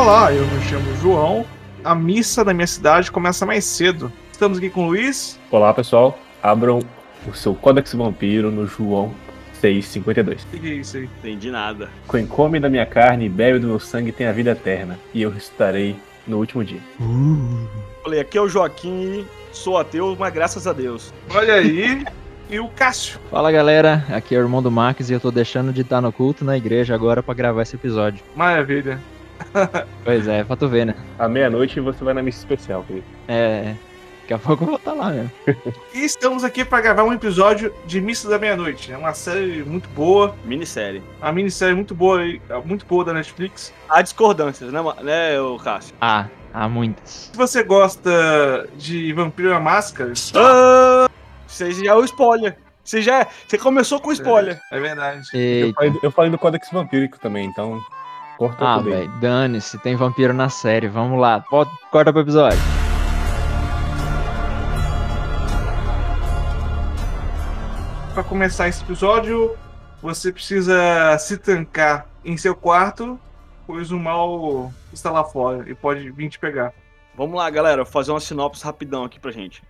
Olá, eu me chamo João. A missa da minha cidade começa mais cedo. Estamos aqui com o Luiz. Olá, pessoal. Abram o seu Codex Vampiro no João 652. O que é isso aí? Entendi nada. Quem come da minha carne e bebe do meu sangue tem a vida eterna, e eu ressuscitarei no último dia. Falei, aqui é o Joaquim, sou ateu, mas graças a Deus. Olha aí. E o Cássio. Fala galera, aqui é o irmão do Max e eu tô deixando de estar no culto na igreja agora pra gravar esse episódio. Maravilha. Pois é, pra tu ver, né? À meia-noite você vai na missa especial, querido. É. Daqui a pouco eu vou estar lá mesmo. E estamos aqui para gravar um episódio de Missa da Meia-Noite. É uma série muito boa, Minissérie. uma minissérie muito boa, aí, muito boa da Netflix. Há discordâncias, né, né Cássio? Ah, há muitas. Se você gosta de Vampiro à Máscara, Ah, Você já é o spoiler. Você já Você começou com spoiler. é verdade. Eu falei, eu falei do Codex Vampírico também, então. Corta Ah, tudo aí. velho, dane-se, tem vampiro na série, vamos lá, Bota- corta pro episódio. Para começar esse episódio, você precisa se trancar em seu quarto, pois o mal está lá fora e pode vir te pegar. Vamos lá, galera, vou fazer uma sinopse rapidão aqui pra gente.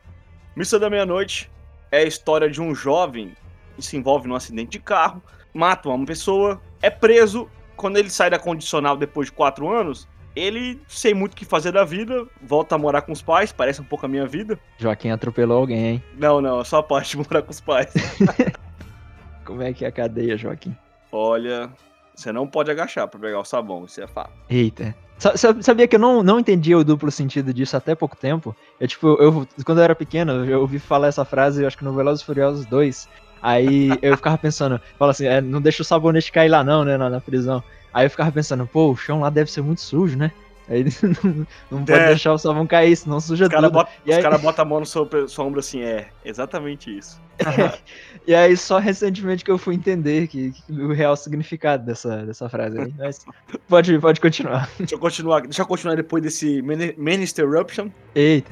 Missa da Meia-Noite é a história de um jovem que se envolve num acidente de carro, mata uma pessoa, é preso. Quando ele sai da condicional depois de quatro anos, ele, sem muito o que fazer da vida, volta a morar com os pais, parece um pouco a minha vida. Joaquim atropelou alguém, hein? Não, não, é só a parte de morar com os pais. Como é que é a cadeia, Joaquim? Olha, você não pode agachar pra pegar o sabão, isso é fato. Eita. Sa- sa- Sabia que eu não, não entendia o duplo sentido disso até pouco tempo? Eu, tipo, eu, quando eu era pequeno, eu ouvi falar essa frase, acho que no Velozes e Furiosos 2. Aí eu ficava pensando, fala assim, é, não deixa o sabonete cair lá não, né, na, na prisão. Aí eu ficava pensando, pô, o chão lá deve ser muito sujo, né? Aí não, não pode É. deixar o sabão cair, senão suja Os caras tudo. botam E aí- cara bota a mão no seu, seu ombro assim, é, exatamente isso. E aí só recentemente que eu fui entender que, que o real significado dessa, dessa frase aí. Mas pode, pode continuar. Deixa eu continuar, deixa eu continuar depois desse Mini- Minister Eruption. Eita.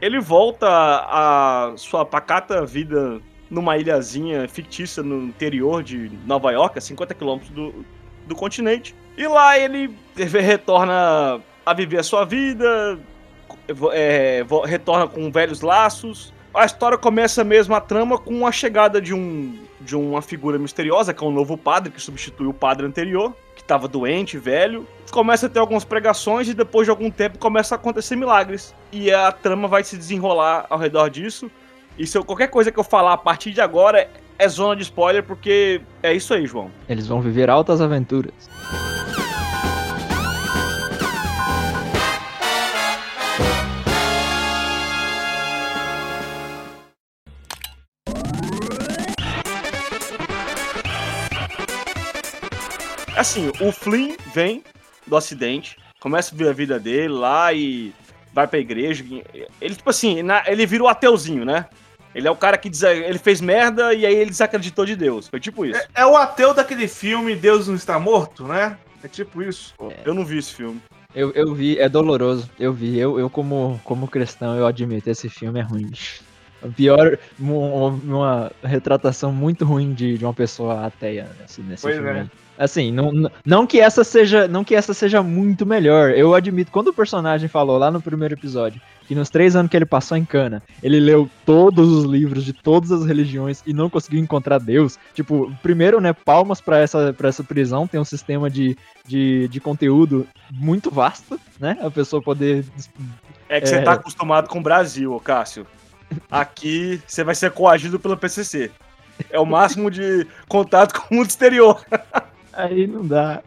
Ele volta a sua pacata vida numa ilhazinha fictícia no interior de Nova York, a 50 quilômetros do, do continente. E lá ele retorna a viver a sua vida, é, retorna com velhos laços. A história começa mesmo a trama com a chegada de um de uma figura misteriosa, que é um novo padre que substitui o padre anterior, que estava doente, velho. Começa a ter algumas pregações e depois de algum tempo começa a acontecer milagres. E a trama vai se desenrolar ao redor disso. E se eu, qualquer coisa que eu falar a partir de agora é, zona de spoiler, porque é isso aí, João. Eles vão viver altas aventuras. Assim, o Flynn vem do acidente, começa a ver a vida dele lá e vai pra igreja. Ele, tipo assim, ele vira o ateuzinho, né? Ele é o cara que diz, ele fez merda e aí ele desacreditou de Deus. Foi tipo isso. É, é o ateu daquele filme Deus não está morto, né? É tipo isso. Eu não vi esse filme. Eu, eu vi, é doloroso. Eu vi, eu, eu como, como cristão, eu admito, esse filme é ruim, bicho. Pior, um- uma retratação muito ruim de, de uma pessoa ateia nesse, nesse Pois filme. é. Assim, não, não- que essa seja, não que essa seja muito melhor. Eu admito, quando o personagem falou lá no primeiro episódio que nos três anos que ele passou em Cana, ele leu todos os livros de todas as religiões e não conseguiu encontrar Deus. Tipo, primeiro, né, palmas pra essa, pra essa prisão, tem um sistema de, de, de conteúdo muito vasto, né? A pessoa poder. É que você É. tá acostumado com o Brasil, ô Cássio. Aqui você vai ser coagido pelo PCC. É o máximo de contato com o mundo exterior. Aí não dá.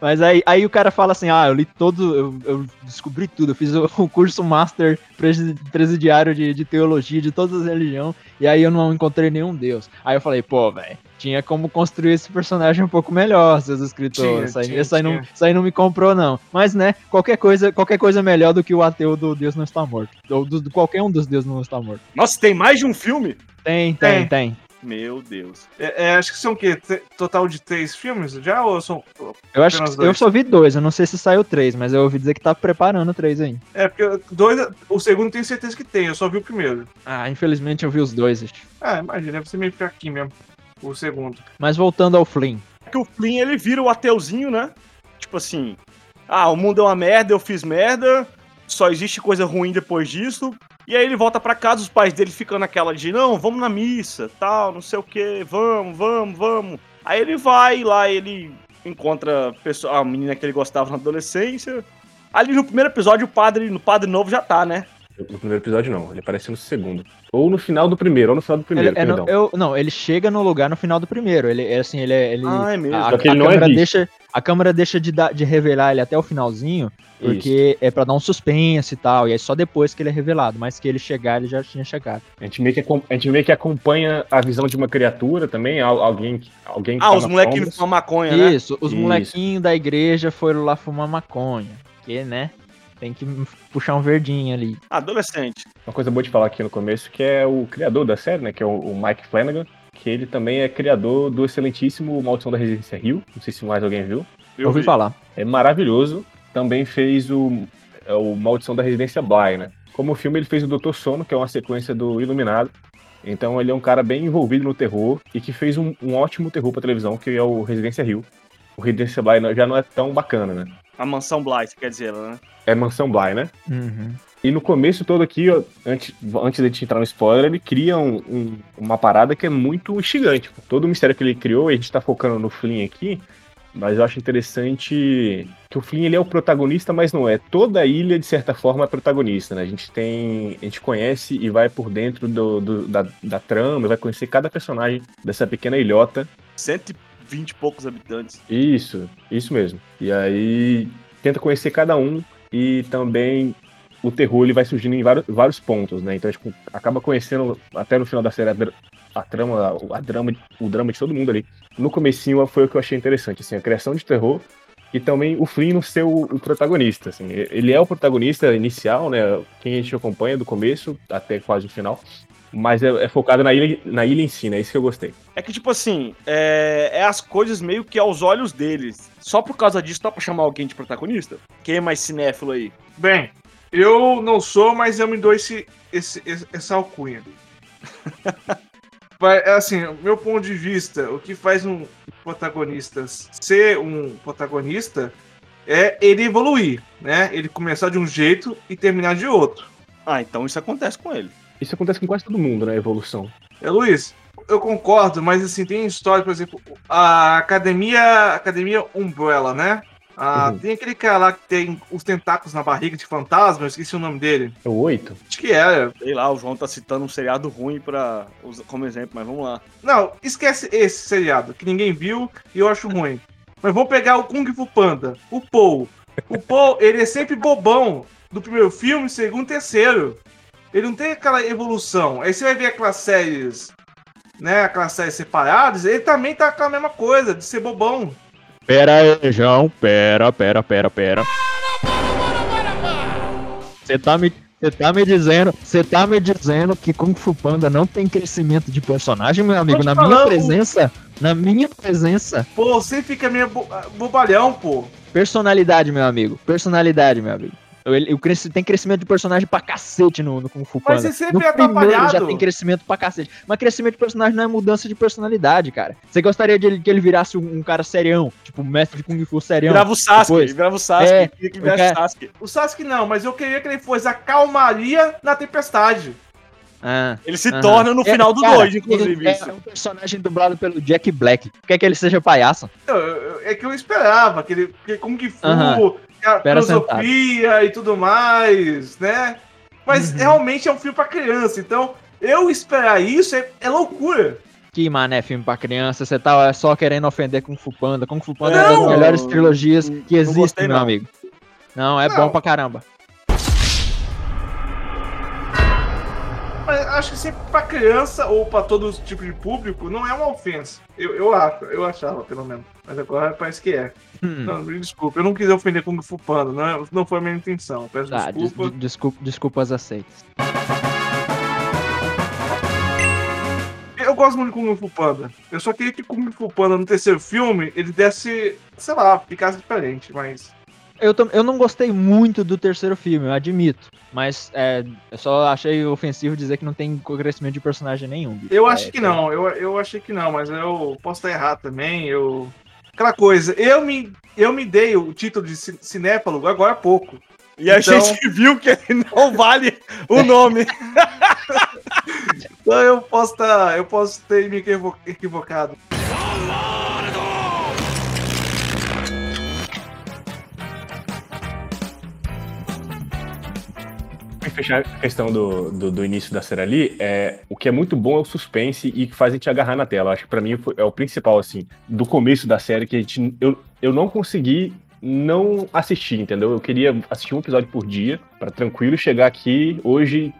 Mas aí, aí o cara fala assim: ah, eu li todo, eu, eu descobri tudo, eu fiz o, o curso master presi- presidiário de, de teologia de todas as religiões, e aí eu não encontrei nenhum Deus. Aí eu falei, pô, velho, tinha como construir esse personagem um pouco melhor, seus escritores. Tinha, isso, aí, tinha, isso aí não, isso aí não me comprou, não. Mas, né, qualquer coisa, qualquer coisa melhor do que o ateu do Deus não está morto. Ou do, do qualquer um dos Deus não está morto. Nossa, tem mais de um filme? Tem, Tem. tem, tem. Meu Deus. É, é, acho que são o quê? T- Total de três filmes já? Ou são. Eu acho que eu só vi dois, eu não sei se saiu três, mas eu ouvi dizer que tá preparando três aí. É, porque dois. O segundo tenho certeza que tem, eu só vi o primeiro. Ah, infelizmente eu vi os dois. Ah, imagina, deve ser meio fraquinho mesmo. O segundo. Mas voltando ao Flynn. que o Flynn ele vira o ateuzinho, né? Tipo assim, Ah, o mundo é uma merda, eu fiz merda, só existe coisa ruim depois disso. E aí ele volta pra casa, os pais dele ficam naquela de, não, vamos na missa, tal, não sei o que, vamos, vamos, vamos. Aí ele vai lá, ele encontra a, pessoa, a menina que ele gostava na adolescência. Ali no primeiro episódio, o padre, no padre novo já tá, né? No primeiro episódio, não. Ele aparece no segundo. Ou no final do primeiro, ou no final do primeiro, Ele- é no- perdão. eu- não, ele chega no lugar no final do primeiro. Ele é assim, ele é. Ele, Ah, é mesmo. A, Só que ele a não é visto. deixa, a câmera deixa de, dar- de revelar ele até o finalzinho, porque é pra dar um suspense e tal. E aí só depois que ele é revelado. Mas que ele chegar, ele já tinha chegado. A gente, meio que, a gente meio que acompanha a visão de uma criatura também, al- alguém, que- alguém que Ah, tá os molequinhos fumam maconha, né? Isso, os Isso. molequinhos da igreja foram lá fumar maconha. Que, né? Tem que puxar um verdinho ali. Adolescente. Uma coisa boa de falar aqui no começo, que é o criador da série, né, que é o, Mike Flanagan, que ele também é criador do excelentíssimo Maldição da Residência Rio, não sei se mais alguém viu. Eu ouvi vi. falar. É maravilhoso. Também fez o, é o Maldição da Residência Bly, né? Como filme, ele fez o Doutor Sono, que é uma sequência do Iluminado. Então ele é um cara bem envolvido no terror e que fez um, um ótimo terror pra televisão, que é o Residência Rio. O Residência Bly já não é tão bacana, né? A mansão Bly, você quer dizer, né? É Mansão Bly, né? Uhum. E no começo todo aqui, ó, antes, antes de a gente entrar no spoiler, ele cria um- um- uma parada que é muito instigante. Todo o mistério que ele criou, e a gente tá focando no Flynn aqui, mas eu acho interessante que o Flynn ele é o protagonista, mas não é. Toda a ilha, de certa forma, é protagonista, né? A gente tem. A gente conhece e vai por dentro do, do- da, da trama, vai conhecer cada personagem dessa pequena ilhota. 120 e poucos habitantes. Isso, isso mesmo. E aí tenta conhecer cada um e também o terror ele vai surgindo em vários, vários pontos, né? Então a gente acaba conhecendo até no final da série a, a trama, a drama, o drama de todo mundo ali. No comecinho foi o que eu achei interessante, assim, a criação de terror e também o Flynn não ser o, o protagonista, assim. Ele é o protagonista inicial, né? Quem a gente acompanha do começo até quase o final. Mas é, é focado na ilha, na ilha em si, né? Isso que eu gostei. É que, tipo assim, é, é as coisas meio que aos olhos deles. Só por causa disso dá pra chamar alguém de protagonista? Quem é mais cinéfilo aí? Bem, eu não sou, mas eu me dou esse, esse, esse- essa alcunha. Vai, é assim, meu ponto de vista, o que faz um protagonista ser um protagonista é ele evoluir, né? Ele começar de um jeito e terminar de outro. Ah, então isso acontece com ele. Isso acontece com quase todo mundo, né? A evolução. É, Luiz, eu concordo, mas assim, tem história, por exemplo, a academia, academia Umbrella, né? Ah, Uhum. Tem aquele cara lá que tem os tentáculos na barriga de fantasma, eu esqueci o nome dele. É o 8? Acho que era. Sei lá, o João tá citando um seriado ruim pra, usar como exemplo, mas vamos lá. Não, esquece esse seriado, que ninguém viu e eu acho ruim. Mas vamos pegar o Kung Fu Panda, o Paul. O Paul, ele é sempre bobão do primeiro filme, segundo, terceiro. Ele não tem aquela evolução. Aí você vai ver aquelas séries, né, aquelas séries separadas, ele também tá com aquela mesma coisa, de ser bobão. Pera aí, João. Pera, pera, pera, pera. Você tá me. Você tá me dizendo, você tá me dizendo que Kung Fu Panda não tem crescimento de personagem, meu amigo? Na minha presença, na minha presença, Pô, você fica meio bo bobalhão, pô. personalidade, meu amigo. Personalidade, meu amigo. Ele, o cresci- tem crescimento de personagem pra cacete no, no Kung Fu Panda. Mas você sempre no é primeiro já atrapalhado. tem crescimento pra cacete. Mas crescimento de personagem não é mudança de personalidade, cara. Você gostaria de ele- que ele virasse um, um cara serião, tipo mestre de Kung Fu serião? Virava o Sasuke, depois. virava o Sasuke, É, que virasse Sasuke. O Sasuke não, mas eu queria que ele fosse a calmaria na tempestade. Ah. Ele se Aham. torna no É, final do cara, 2, inclusive. ele isso. É um personagem dublado pelo Jack Black. Quer que ele seja palhaço? Eu- eu- É que eu esperava, que ele, que Kung Fu, Aham. A Espera filosofia e tudo mais, né? Mas Uhum. realmente é um filme pra criança, então eu esperar isso é, é loucura. Que mané filme pra criança, você tá só querendo ofender Kung Fu Panda. Kung Fu Panda é Não! uma das melhores trilogias Não que existem, gostei, meu não. amigo. Não, é Não. bom pra caramba. Mas acho que sempre pra criança ou pra todo tipo de público não é uma ofensa. Eu, eu acho, eu achava pelo menos. Mas agora parece que é. Hum. Não, me desculpa, eu não quis ofender Kung Fu Panda, não, é- não foi a minha intenção. Peço Tá, des- desculpa. de- desculpa, desculpas aceitas. Eu gosto muito de Kung Fu Panda. Eu só queria que Kung Fu Panda no terceiro filme ele desse, sei lá, ficasse diferente, mas. Eu, eu não gostei muito do terceiro filme, eu admito. Mas é, eu só achei ofensivo dizer que não tem crescimento de personagem nenhum. bicho. Eu É, acho que foi- não, eu, eu achei que não, mas eu posso estar errado também. Eu. Aquela coisa, eu me, eu me dei o título de ci- cinéfalo agora há pouco. E a Então- gente viu que ele não vale o nome. Então eu posso tá, eu posso ter me equivo- equivocado. Fechar a questão do, do, do início da série ali, é, o que é muito bom é o suspense e que faz a gente agarrar na tela. Acho que pra mim é o principal, assim, do começo da série, que a gente. Eu, eu não consegui não assistir, entendeu? Eu queria assistir um episódio por dia, pra tranquilo chegar aqui hoje,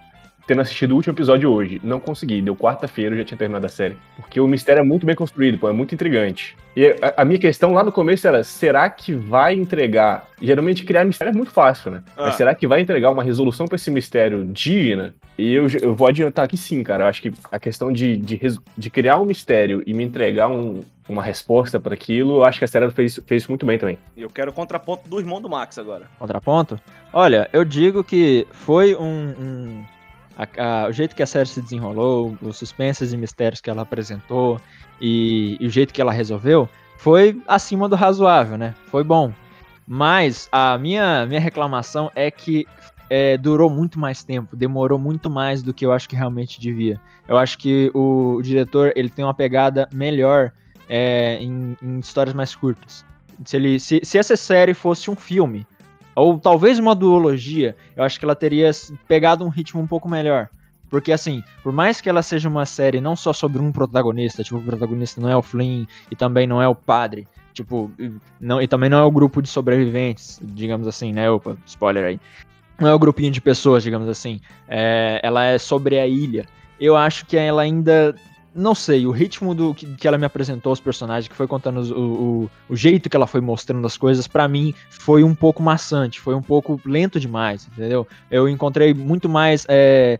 tendo assistido o último episódio hoje. Não consegui, deu quarta-feira, eu já tinha terminado a série. Porque o mistério é muito bem construído, pô, é muito intrigante. E a, a minha questão lá no começo era: será que vai entregar? Geralmente criar mistério é muito fácil, né? Ah. Mas será que vai entregar uma resolução pra esse mistério digna? E eu, eu vou adiantar que sim, cara. Eu acho que a questão de, de, de criar um mistério e me entregar um- uma resposta para aquilo, eu acho que a série fez, fez isso muito bem também. Eu quero o contraponto do irmão do Max agora. Contraponto? Olha, eu digo que foi um. um- a- a- o jeito que a série se desenrolou, os suspenses e mistérios que ela apresentou e, e o jeito que ela resolveu foi acima do razoável, né? Foi bom. Mas a minha, minha reclamação é que é, durou muito mais tempo, demorou muito mais do que eu acho que realmente devia. Eu acho que o, o diretor ele tem uma pegada melhor é, em, em histórias mais curtas. Se, ele, se, se essa série fosse um filme, ou talvez uma duologia, eu acho que ela teria pegado um ritmo um pouco melhor. Porque, assim, por mais que ela seja uma série não só sobre um protagonista, tipo, o protagonista não é o Flynn e também não é o padre, tipo, não, e também não é o grupo de sobreviventes, digamos assim, né? Opa, spoiler aí. Não é o grupinho de pessoas, digamos assim. É, ela é sobre a ilha. Eu acho que ela ainda. Não sei, o ritmo do que, que ela me apresentou, os personagens, que foi contando os- o, o, o jeito que ela foi mostrando as coisas, pra mim foi um pouco maçante, foi um pouco lento demais, entendeu? Eu encontrei muito mais. é,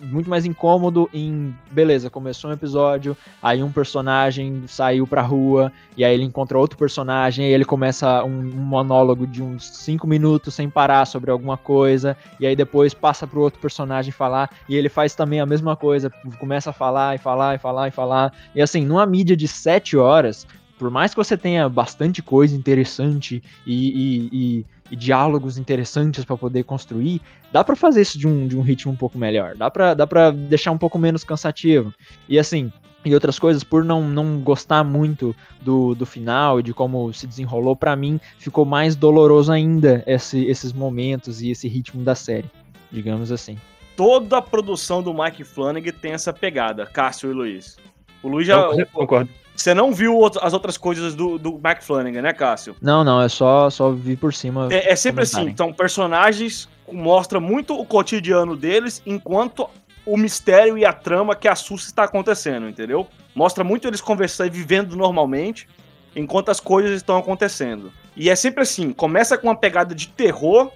muito mais incômodo em. Beleza, começou um episódio, aí um personagem saiu pra rua, e aí ele encontra outro personagem, e ele começa um, um monólogo de uns 5 minutos sem parar sobre alguma coisa, e aí depois passa pro outro personagem falar, e ele faz também a mesma coisa, começa a falar e falar e falar e falar. E assim, numa mídia de 7 horas, por mais que você tenha bastante coisa interessante e, e- e- e diálogos interessantes pra poder construir, dá pra fazer isso de um, de um ritmo um pouco melhor. Dá pra, dá pra deixar um pouco menos cansativo. E assim, e outras coisas, por não, não gostar muito do, do final e de como se desenrolou, pra mim ficou mais doloroso ainda esse- esses momentos e esse ritmo da série, digamos assim. Toda a produção do Mike Flanagan tem essa pegada, Cássio e Luiz. O Luiz já. Então, concordo. Você não viu as outras coisas do, do Mike Flanagan, né, Cássio? Não, não, é só, só vi por cima. É, é sempre assim, então personagens mostra muito o cotidiano deles, enquanto o mistério e a trama que assusta está acontecendo, entendeu? Mostra muito eles conversando e vivendo normalmente, enquanto as coisas estão acontecendo. E é sempre assim, começa com uma pegada de terror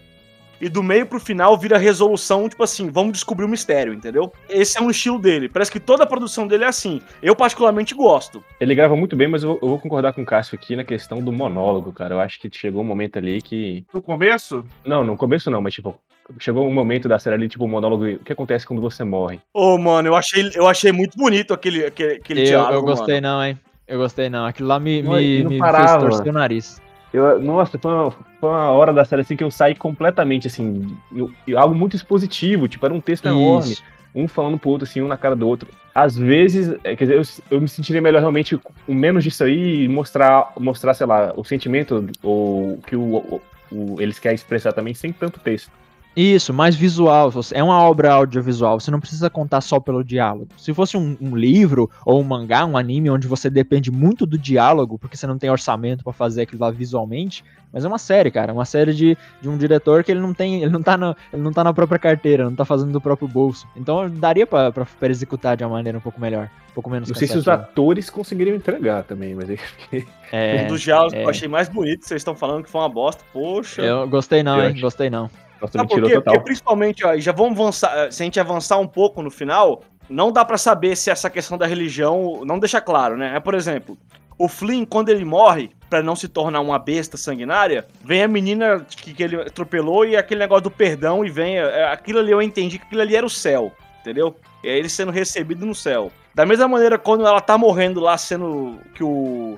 e do meio pro final vira resolução, tipo assim, vamos descobrir o mistério, entendeu? Esse é um estilo dele. Parece que toda a produção dele é assim. Eu particularmente gosto. Ele grava muito bem, mas eu, eu vou concordar com o Cássio aqui na questão do monólogo, cara. Eu acho que chegou um momento ali que. No começo, Não, no começo não, mas tipo, chegou um momento da série ali, tipo, o monólogo. O que acontece quando você morre? Ô, mano, eu achei, eu achei muito bonito aquele, aquele, aquele Eu, diálogo, eu gostei mano. não, hein? Eu gostei não. Aquilo lá me, Não, me, não me parava. fez torcer o nariz. Eu, nossa, foi uma, foi uma hora da série assim que eu saí completamente, assim, eu- eu- algo muito expositivo, tipo, era um texto enorme, Isso. um falando pro outro, assim, um na cara do outro. Às vezes, é, quer dizer, eu, eu me sentiria melhor realmente com menos disso aí e mostrar, mostrar, sei lá, o sentimento ou que o, o- o- eles querem expressar também sem tanto texto. Isso, mais visual. É uma obra audiovisual. Você não precisa contar só pelo diálogo. Se fosse um, um livro ou um mangá, um anime, onde você depende muito do diálogo, porque você não tem orçamento pra fazer aquilo lá visualmente. Mas é uma série, cara. Uma série de, de um diretor que ele não tem. Ele não tá, no, ele não tá na própria carteira, não tá fazendo do próprio bolso. Então daria pra executar de uma maneira um pouco melhor. Um pouco menos Não sei se os atores conseguiriam entregar também, mas aí É, um dos diálogos que é. eu achei mais bonito, vocês estão falando que foi uma bosta. Poxa. Eu gostei não, Eu hein? acho. Gostei não. Nossa, Sabe por quê? total. Porque principalmente, ó, já vamos avançar, eh, se a gente avançar um pouco no final, não dá pra saber se essa questão da religião não deixa claro, né? É, por exemplo, o Flynn, quando ele morre, pra não se tornar uma besta sanguinária, vem a menina que, que ele atropelou e aquele negócio do perdão e vem. eh, Aquilo ali eu entendi que aquilo ali era o céu, entendeu? É ele sendo recebido no céu. Da mesma maneira, quando ela tá morrendo lá, sendo que o.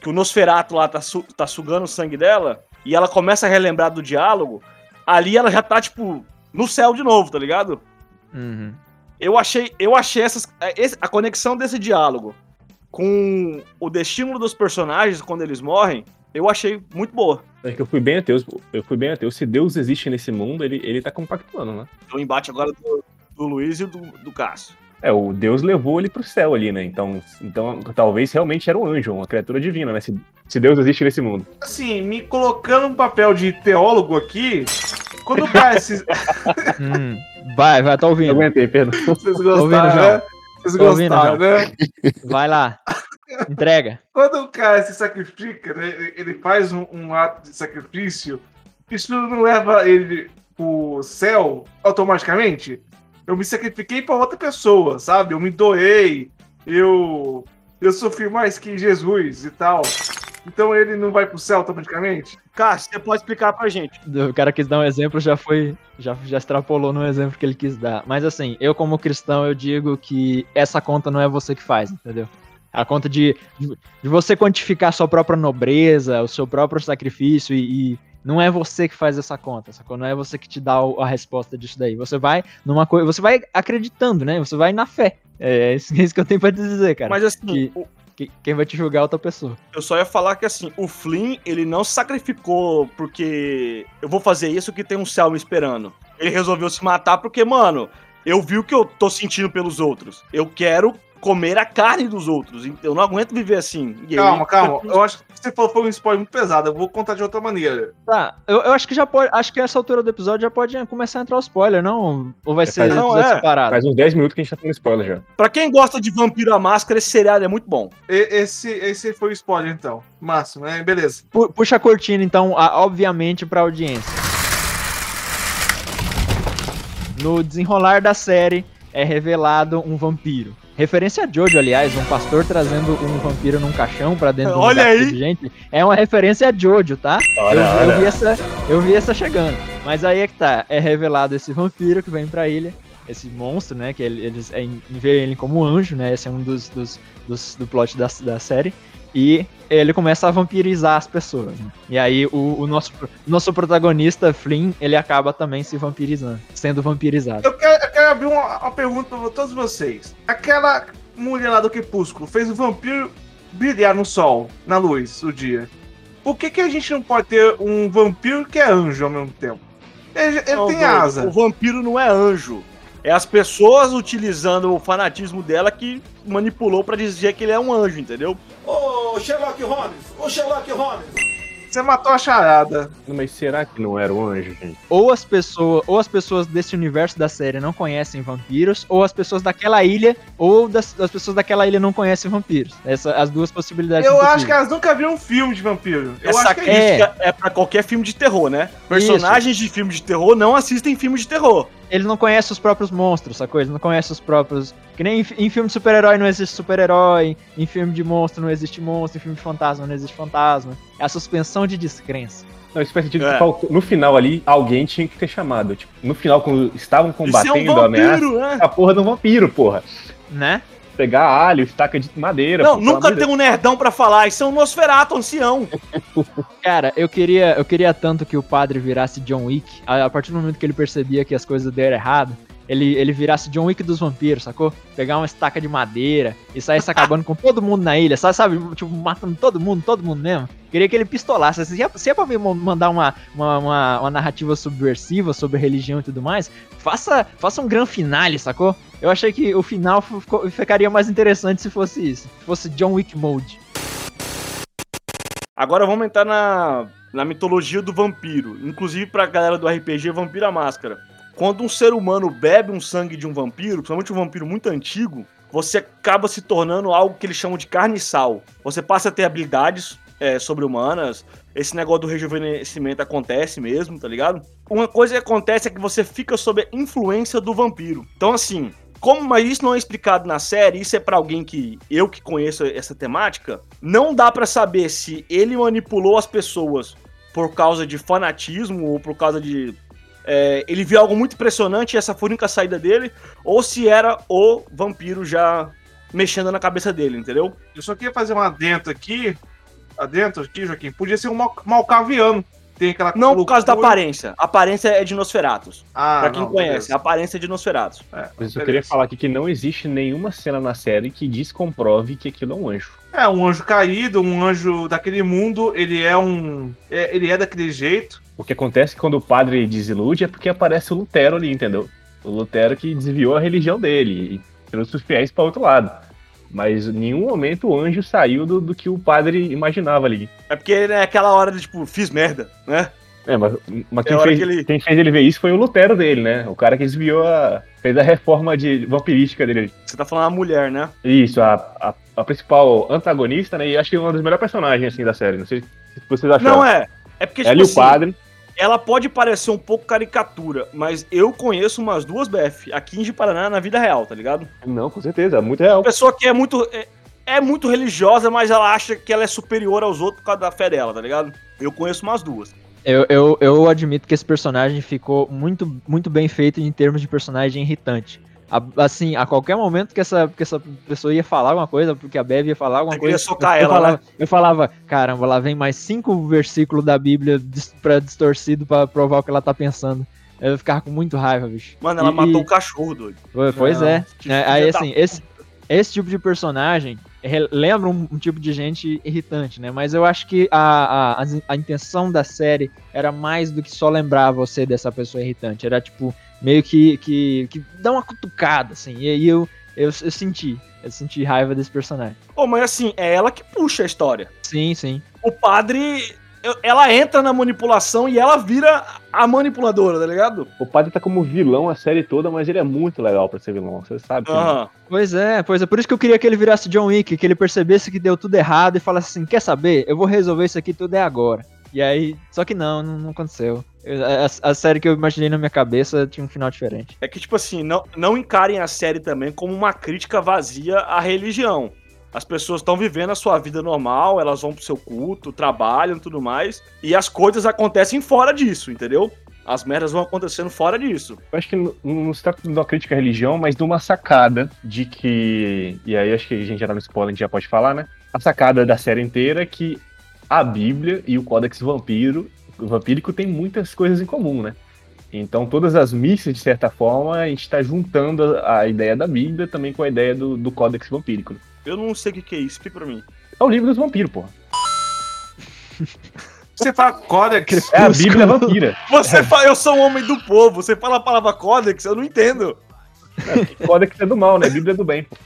que o Nosferato lá tá, su- tá sugando o sangue dela, e ela começa a relembrar do diálogo, ali ela já tá, tipo, no céu de novo, tá ligado? Uhum. Eu achei, eu achei essas, é, a conexão desse diálogo com o destino dos personagens quando eles morrem, eu achei muito boa. É que eu fui bem ateu. Eu fui bem ateu. Se Deus existe nesse mundo, ele, ele tá compactuando, né? O embate agora do, do Luiz e do, do Cássio. É, o Deus levou ele pro céu ali, né? Então, então talvez realmente era um anjo, uma criatura divina, né? Se, se Deus existe nesse mundo. Assim, me colocando no papel de teólogo aqui, quando cai esses. Hum. Vai, vai, tá Eu ouvindo. aguentei, perdão. Vocês ouvindo, gostaram, João? né? Vocês Tô ouvindo, gostaram, né? Vai lá. Entrega. Quando o cara se sacrifica, né, ele- ele faz um, um ato de sacrifício, isso não leva ele pro céu automaticamente? Eu me sacrifiquei pra outra pessoa, sabe? Eu me doei, eu, eu sofri mais que Jesus e tal. Então ele não vai pro céu automaticamente? Cássio, você pode explicar pra gente. O cara quis dar um exemplo, já foi. Já, já extrapolou no exemplo que ele quis dar. Mas assim, eu como cristão, eu digo que essa conta não é você que faz, entendeu? A conta de, de, de você quantificar a sua própria nobreza, o seu próprio sacrifício e, e não é você que faz essa conta, sacou? Não é você que te dá a resposta disso daí. Você vai numa coisa, você vai acreditando, né? Você vai na fé. É isso, é isso que eu tenho pra te dizer, cara. Mas assim, que- o- Que- quem vai te julgar é outra pessoa. eu só ia falar que assim, o Flynn, ele não sacrificou porque eu vou fazer isso que tem um céu me esperando. Ele resolveu se matar porque, mano, eu vi o que eu tô sentindo pelos outros. Eu quero comer a carne dos outros. Eu não aguento viver assim. E Calma, ele- calma. Eu acho que você falou foi um spoiler muito pesado. Eu vou contar de outra maneira. Tá, eu, eu acho que já pode. Acho que essa altura do episódio já pode começar a entrar o spoiler, não? Ou vai Já ser faz- Não, é. separado? Faz uns 10 minutos que a gente tá falando spoiler já. Pra quem gosta de Vampiro à Máscara, esse seriado é muito bom. E- Esse, esse foi o spoiler, então. Máximo, né? Beleza. Pu- Puxa a cortina, então, a- obviamente, pra audiência. No desenrolar da série, é revelado um vampiro. Referência a Jojo, aliás, um pastor trazendo um vampiro num caixão pra dentro de um Olha aí! de gente. É uma referência a Jojo, tá? Eu, eu vi essa, eu vi essa chegando. Mas aí é que tá. É revelado esse vampiro que vem pra ilha. Esse monstro, né? Que ele- eles é, veem ele como anjo, né? Esse é um dos, dos, dos- do plot da, da série. E ele começa a vampirizar as pessoas. né? E aí o, o nosso, nosso protagonista, Flynn, ele acaba também se vampirizando, sendo vampirizado. Eu quero, eu quero abrir uma, uma pergunta pra todos vocês. Aquela mulher lá do Crepúsculo fez o vampiro brilhar no sol, na luz, do dia. Por que, que a gente não pode ter um vampiro que é anjo ao mesmo tempo? Ele, ele Não, tem asa. O vampiro não é anjo. É as pessoas utilizando o fanatismo dela que manipulou pra dizer que ele é um anjo, entendeu? Ô Sherlock Holmes, ô Sherlock Holmes. Você matou a charada. Mas será que não era o anjo, gente? Ou as pessoas, ou as pessoas desse universo da série não conhecem vampiros, ou as pessoas daquela ilha, ou das, as pessoas daquela ilha não conhecem vampiros. Essa, as duas possibilidades. Eu acho que elas nunca viram um filme de vampiro. Eu Essa acho que é isso. crítica é, pra qualquer filme de terror, né? Personagens de filme de terror não assistem filme de terror. Eles não conhecem os próprios monstros, sacou? Eles não conhecem os próprios. Que nem em, em filme de super-herói não existe super-herói, em filme de monstro não existe monstro, em filme de fantasma não existe fantasma. É a suspensão de descrença. Não, isso faz sentido É. que faltou- no final ali, alguém tinha que ter chamado. Tipo, no final, quando estavam Isso é um combatendo a ameaça, vampiro, né? a porra do vampiro, porra. Né? Pegar alho, estaca de madeira. Não, nunca tem um nerdão pra falar. Isso é um Nosferato, ancião. Cara, eu queria, eu queria tanto que o padre virasse John Wick. A, a partir do momento que ele percebia que as coisas deram errado, ele, ele virasse John Wick dos vampiros, sacou? Pegar uma estaca de madeira e saísse acabando com todo mundo na ilha, sabe? sabe? Tipo, matando todo mundo, todo mundo mesmo. Queria que ele pistolasse. Se é, se é pra me mandar uma, uma, uma, uma narrativa subversiva sobre religião e tudo mais, faça, faça um grande finale, sacou? Eu achei que o final ficou- ficaria mais interessante se fosse isso. Se fosse John Wick Mode. Agora vamos entrar na, na mitologia do vampiro. Inclusive pra galera do RPG, Vampiro à Máscara. Quando um ser humano bebe um sangue de um vampiro, principalmente um vampiro muito antigo, você acaba se tornando algo que eles chamam de carne sal. Você passa a ter habilidades é, sobre-humanas. Esse negócio do rejuvenescimento acontece mesmo, tá ligado? Uma coisa que acontece é que você fica sob a influência do vampiro. Então, assim, como mas isso não é explicado na série, isso é pra alguém que eu que conheço essa temática, não dá pra saber se ele manipulou as pessoas por causa de fanatismo ou por causa de é, ele viu algo muito impressionante e essa foi a única saída dele, ou se era o vampiro já mexendo na cabeça dele, entendeu? Eu só queria fazer um adento aqui. adentro aqui, Joaquim, podia ser um mal, malcaviano. Tem aquela Não por causa da aparência. A aparência é de Nosferatus. Ah, pra quem não, conhece, beleza. a aparência é de Nosferatus. É, Mas eu beleza. queria falar aqui que não existe nenhuma cena na série que descomprove que aquilo é um anjo. É, um anjo caído, um anjo daquele mundo, ele é um. é- ele é daquele jeito. O que acontece quando o padre desilude é porque aparece o Lutero ali, entendeu? O Lutero que desviou a religião dele e trouxe os fiéis para outro lado. Mas em nenhum momento o anjo saiu do, do que o padre imaginava ali. É porque é aquela hora de, tipo, fiz merda, né? É, mas, mas É quem, hora fez, que ele- quem fez ele ver isso foi o Lutero dele, né? O cara que desviou a. fez a reforma de vampirística dele. Você tá falando a mulher, né? Isso, a, a, a principal antagonista, né? E acho que é uma das melhores personagens assim, da série. Não sei se vocês acharam. Não é. É porque, Ela tipo e o assim, padre. Ela pode parecer um pouco caricatura, mas eu conheço umas duas BF aqui em Paraná na vida real, tá ligado? Não, com certeza, é muito real. Uma pessoa que é muito. É, é muito religiosa, mas ela acha que ela é superior aos outros por causa da fé dela, tá ligado? Eu conheço umas duas. Eu, eu, eu admito que esse personagem ficou muito, muito bem feito em termos de personagem irritante. A- assim, a qualquer momento que essa, que essa pessoa ia falar alguma coisa, porque a Bev ia falar alguma Eu queria coisa. socar eu, ela, falava, né? eu falava, caramba, lá vem mais cinco versículos da Bíblia pra distorcido pra provar o que ela tá pensando. Eu ficava com muito raiva, bicho. Mano, ela E- matou o cachorro, doido. Pois- Não, é. filha Aí, assim, esse, esse tipo de personagem lembra um, um tipo de gente irritante, né? Mas eu acho que a, a, a- a intenção da série era mais do que só lembrar você dessa pessoa irritante. Era, tipo, meio que, que, que dá uma cutucada, assim. E aí eu, eu, eu senti. Eu senti raiva desse personagem. Pô, mas assim, é ela que puxa a história. Sim, sim. O padre. Ela entra na manipulação e ela vira a manipuladora, tá ligado? O padre tá como vilão a série toda, mas ele é muito legal pra ser vilão, você sabe. que- Aham. Pois é, pois é. Por isso que eu queria que ele virasse John Wick, que ele percebesse que deu tudo errado e falasse assim: quer saber? Eu vou resolver isso aqui tudo é agora. E aí, só que não, não, não aconteceu. A, a série que eu imaginei na minha cabeça tinha um final diferente. É que, tipo assim, não, não encarem a série também como uma crítica vazia à religião. As pessoas estão vivendo a sua vida normal, elas vão pro seu culto, trabalham e tudo mais, e as coisas acontecem fora disso, entendeu? As merdas vão acontecendo fora disso. Eu acho que não, não se trata de uma crítica à religião, mas de uma sacada de que. E aí acho que a gente já tá no spoiler, a gente já pode falar, né? A sacada da série inteira é que a Bíblia e o Códex Vampiro, Vampírico tem muitas coisas em comum, né? Então todas as missas, de certa forma, a gente tá juntando a, a ideia da Bíblia também com a ideia do, do Códex Vampírico. né? Eu não sei o que, que é isso, explica pra mim. É o livro dos vampiros, porra. Você fala Codex. É a Bíblia vampira. Você fala, eu sou um homem do povo, você fala a palavra códex, eu não entendo. Códex é do mal, né? Bíblia é do bem, pô.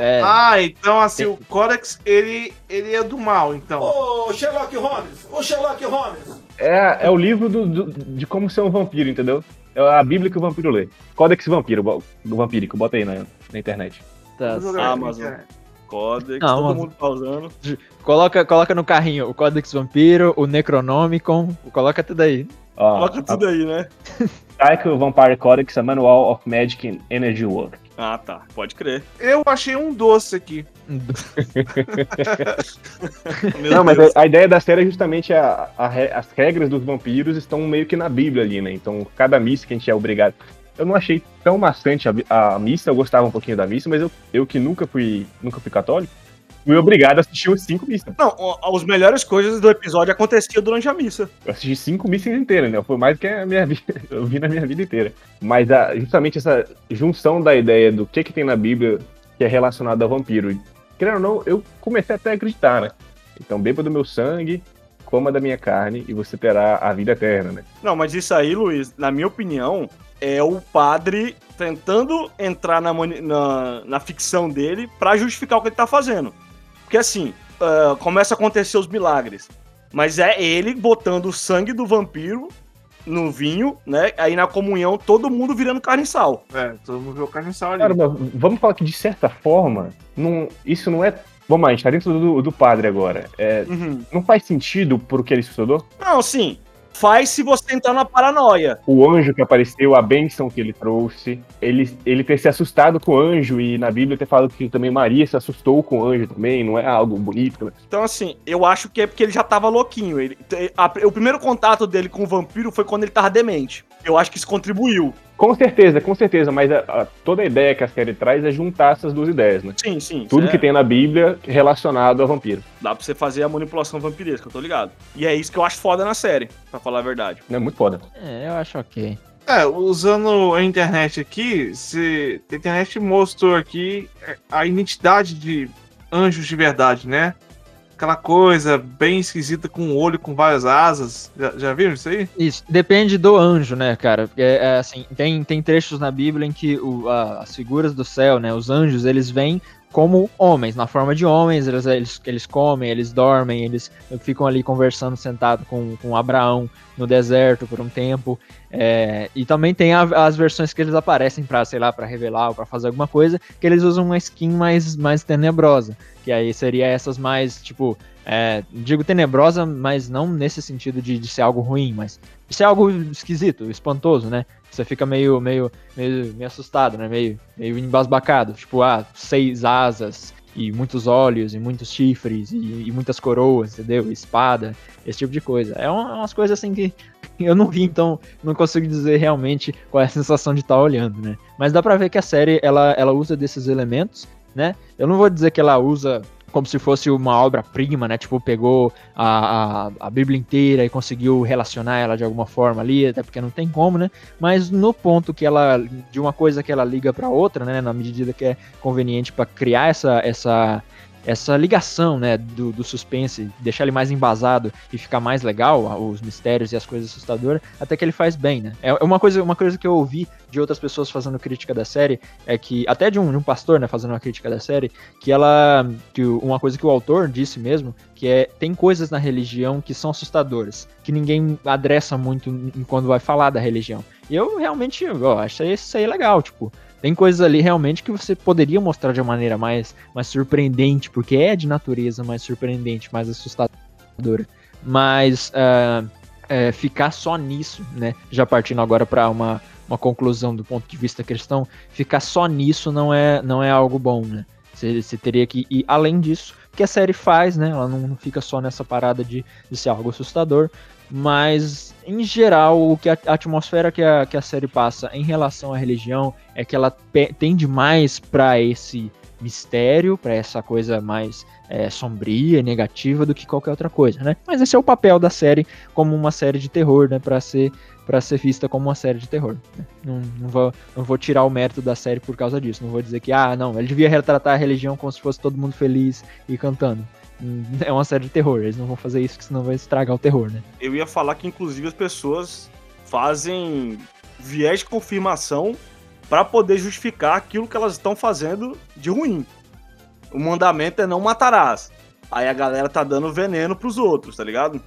É, Ah, então assim, o Codex, ele, ele é do mal, então. Ô Sherlock Holmes, ô Sherlock Holmes. É, é o livro do, do- de como ser um vampiro, entendeu? É a Bíblia que o vampiro lê. Códex Vampiro, vampírico, bota aí na, na internet. tá. Amazon. Códex, Não, todo mundo tá usando. Coloca, coloca no carrinho o Codex Vampiro, o Necronomicon, coloca tudo aí. Ó, Coloca tudo aí, né? Psycho Vampire Codex, a Manual of Magic and Energy Work. Ah, tá. Pode crer. Eu achei um doce aqui. Não, mas a, a ideia da série é justamente a, a as regras dos vampiros estão meio que na Bíblia ali, né? Então, cada missa que a gente é obrigado. Eu não achei tão maçante a, a missa, eu gostava um pouquinho da missa, mas eu, eu que nunca fui, nunca fui católico, fui obrigado a assistir os cinco missas. Não, as melhores coisas do episódio aconteciam durante a missa. Eu assisti cinco missas inteiras, né? Foi mais do que a minha vida, eu vi na minha vida inteira. Mas a- justamente essa junção da ideia do que, que tem na Bíblia que é relacionado ao vampiro. Querendo ou não, eu comecei até a acreditar, né? Então, beba do meu sangue, coma da minha carne e você terá a vida eterna, né? Não, mas isso aí, Luiz, na minha opinião, é o padre tentando entrar na, na, na ficção dele pra justificar o que ele tá fazendo. Porque assim, ah, começa a acontecer os milagres. Mas é ele botando o sangue do vampiro no vinho, né? Aí na comunhão, todo mundo virando carne e sal. É, todo mundo vê o carniçal ali. Cara, mas vamos falar que de certa forma, não, isso não é. Vamos lá, a gente tá dentro do, do padre agora. É, Uhum. não faz sentido pro que ele estudou? Não, sim. Faz se você entrar na paranoia. o anjo que apareceu, a bênção que ele trouxe, ele, ele ter se assustado com o anjo e na Bíblia ter falado que também Maria se assustou com o anjo também, não é algo bonito, né? Então, assim, eu acho que é porque ele já tava louquinho. Ele, a- o primeiro contato dele com o vampiro foi quando ele tava demente. Eu acho que isso contribuiu. Com certeza, com certeza, mas a- a- toda a ideia que a série traz é juntar essas duas ideias, né? Sim, sim. Tudo que é- tem na Bíblia relacionado a vampiro. Dá pra você fazer a manipulação vampiresca, eu tô ligado. E é isso que eu acho foda na série, pra falar a verdade. É muito foda. É, eu acho ok. É, usando a internet aqui, se, a internet mostrou aqui a identidade de anjos de verdade, né? Aquela coisa bem esquisita com um olho com várias asas. Já, já viram isso aí? Isso, depende do anjo, né, cara? Porque, é, assim, tem, tem trechos na Bíblia em que o- a- as figuras do céu, né, os anjos, eles vêm como homens, na forma de homens, eles, eles, eles comem, eles dormem, eles ficam ali conversando sentado com, com Abraão no deserto por um tempo. É, e também tem a- as versões que eles aparecem pra, sei lá, pra revelar ou pra fazer alguma coisa, que eles usam uma skin mais, mais tenebrosa. Que aí seria essas mais, tipo, é, digo tenebrosa, mas não nesse sentido de, de ser algo ruim, mas de ser algo esquisito, espantoso, né? Você fica meio, meio, meio, meio assustado, né? Meio, meio embasbacado. Tipo, ah, seis asas e muitos olhos e muitos chifres e, e muitas coroas, entendeu? Espada, esse tipo de coisa. É um- umas coisas assim que eu não vi, então não consigo dizer realmente qual é a sensação de estar olhando, né? Mas dá pra ver que a série ela, ela usa desses elementos, né? Eu não vou dizer que ela usa como se fosse uma obra-prima, né? Tipo, pegou a, a, a Bíblia inteira e conseguiu relacionar ela de alguma forma ali, até porque não tem como, né? Mas no ponto que ela, de uma coisa que ela liga para outra, né? Na medida que é conveniente para criar essa, essa, essa ligação, né? Do, do suspense, deixar ele mais embasado e ficar mais legal, os mistérios e as coisas assustadoras, até que ele faz bem, né? É uma coisa, uma coisa que eu ouvi de outras pessoas fazendo crítica da série é que até de um, de um pastor, né, fazendo uma crítica da série, que ela que uma coisa que o autor disse mesmo, que é tem coisas na religião que são assustadoras, que ninguém adressa muito quando vai falar da religião. E eu realmente, ó, acho isso aí legal, tipo, tem coisas ali realmente que você poderia mostrar de uma maneira mais, mais surpreendente, porque é de natureza mais surpreendente, mais assustadora. Mas ah, é, ficar só nisso, né? Já partindo agora para uma, uma conclusão do ponto de vista cristão, ficar só nisso não é, não é algo bom, né? Você teria que ir além disso, que a série faz, né? Ela não, não fica só nessa parada de, de ser algo assustador, mas em geral o que a, a atmosfera que a, que a série passa em relação à religião é que ela tende mais para esse mistério, para essa coisa mais é, sombria negativa do que qualquer outra coisa, né? Mas esse é o papel da série como uma série de terror, né? Para ser para ser vista como uma série de terror. né? Não, não, vou, não vou tirar o mérito da série por causa disso. Não vou dizer que, ah, não, ele devia retratar a religião como se fosse todo mundo feliz e cantando. É uma série de terror, eles não vão fazer isso, que senão vai estragar o terror, né? Eu ia falar que, inclusive, as pessoas fazem viés de confirmação pra poder justificar aquilo que elas estão fazendo de ruim. O mandamento é não matarás. Aí a galera tá dando veneno pros outros, tá ligado?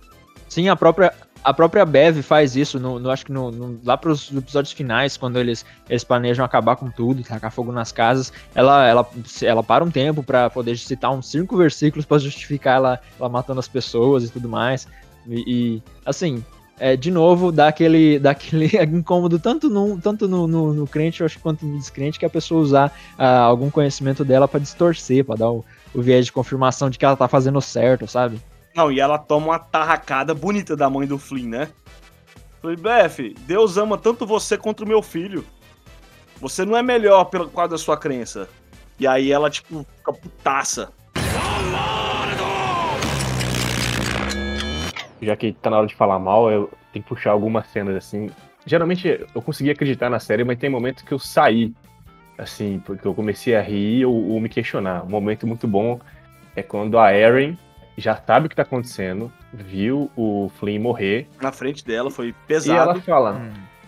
Sim, a própria, a própria Bev faz isso, no, no- acho que no, no- lá pros episódios finais, quando eles, eles planejam acabar com tudo, tacar fogo nas casas, ela, ela, ela para um tempo pra poder citar uns cinco versículos pra justificar ela, ela matando as pessoas e tudo mais. E, e, assim, é, de novo, dá aquele, dá aquele incômodo tanto, no, tanto no, no, no crente, acho, quanto no descrente, que a pessoa usar ah, algum conhecimento dela pra distorcer, pra dar o, o viés de confirmação de que ela tá fazendo certo, sabe? Não, e ela toma uma tarracada bonita da mãe do Flynn, né? Falei, Beth, Deus ama tanto você quanto o meu filho. Você não é melhor pelo quadro da sua crença. E aí ela, tipo, fica putaça. Já que tá na hora de falar mal, eu tenho que puxar algumas cenas assim. Geralmente eu consegui acreditar na série, mas tem momentos que eu saí, assim, porque eu comecei a rir ou, ou me questionar. Um momento muito bom é quando a Erin já sabe o que tá acontecendo, viu o Flynn morrer, Na frente dela, foi e pesado. ela fala: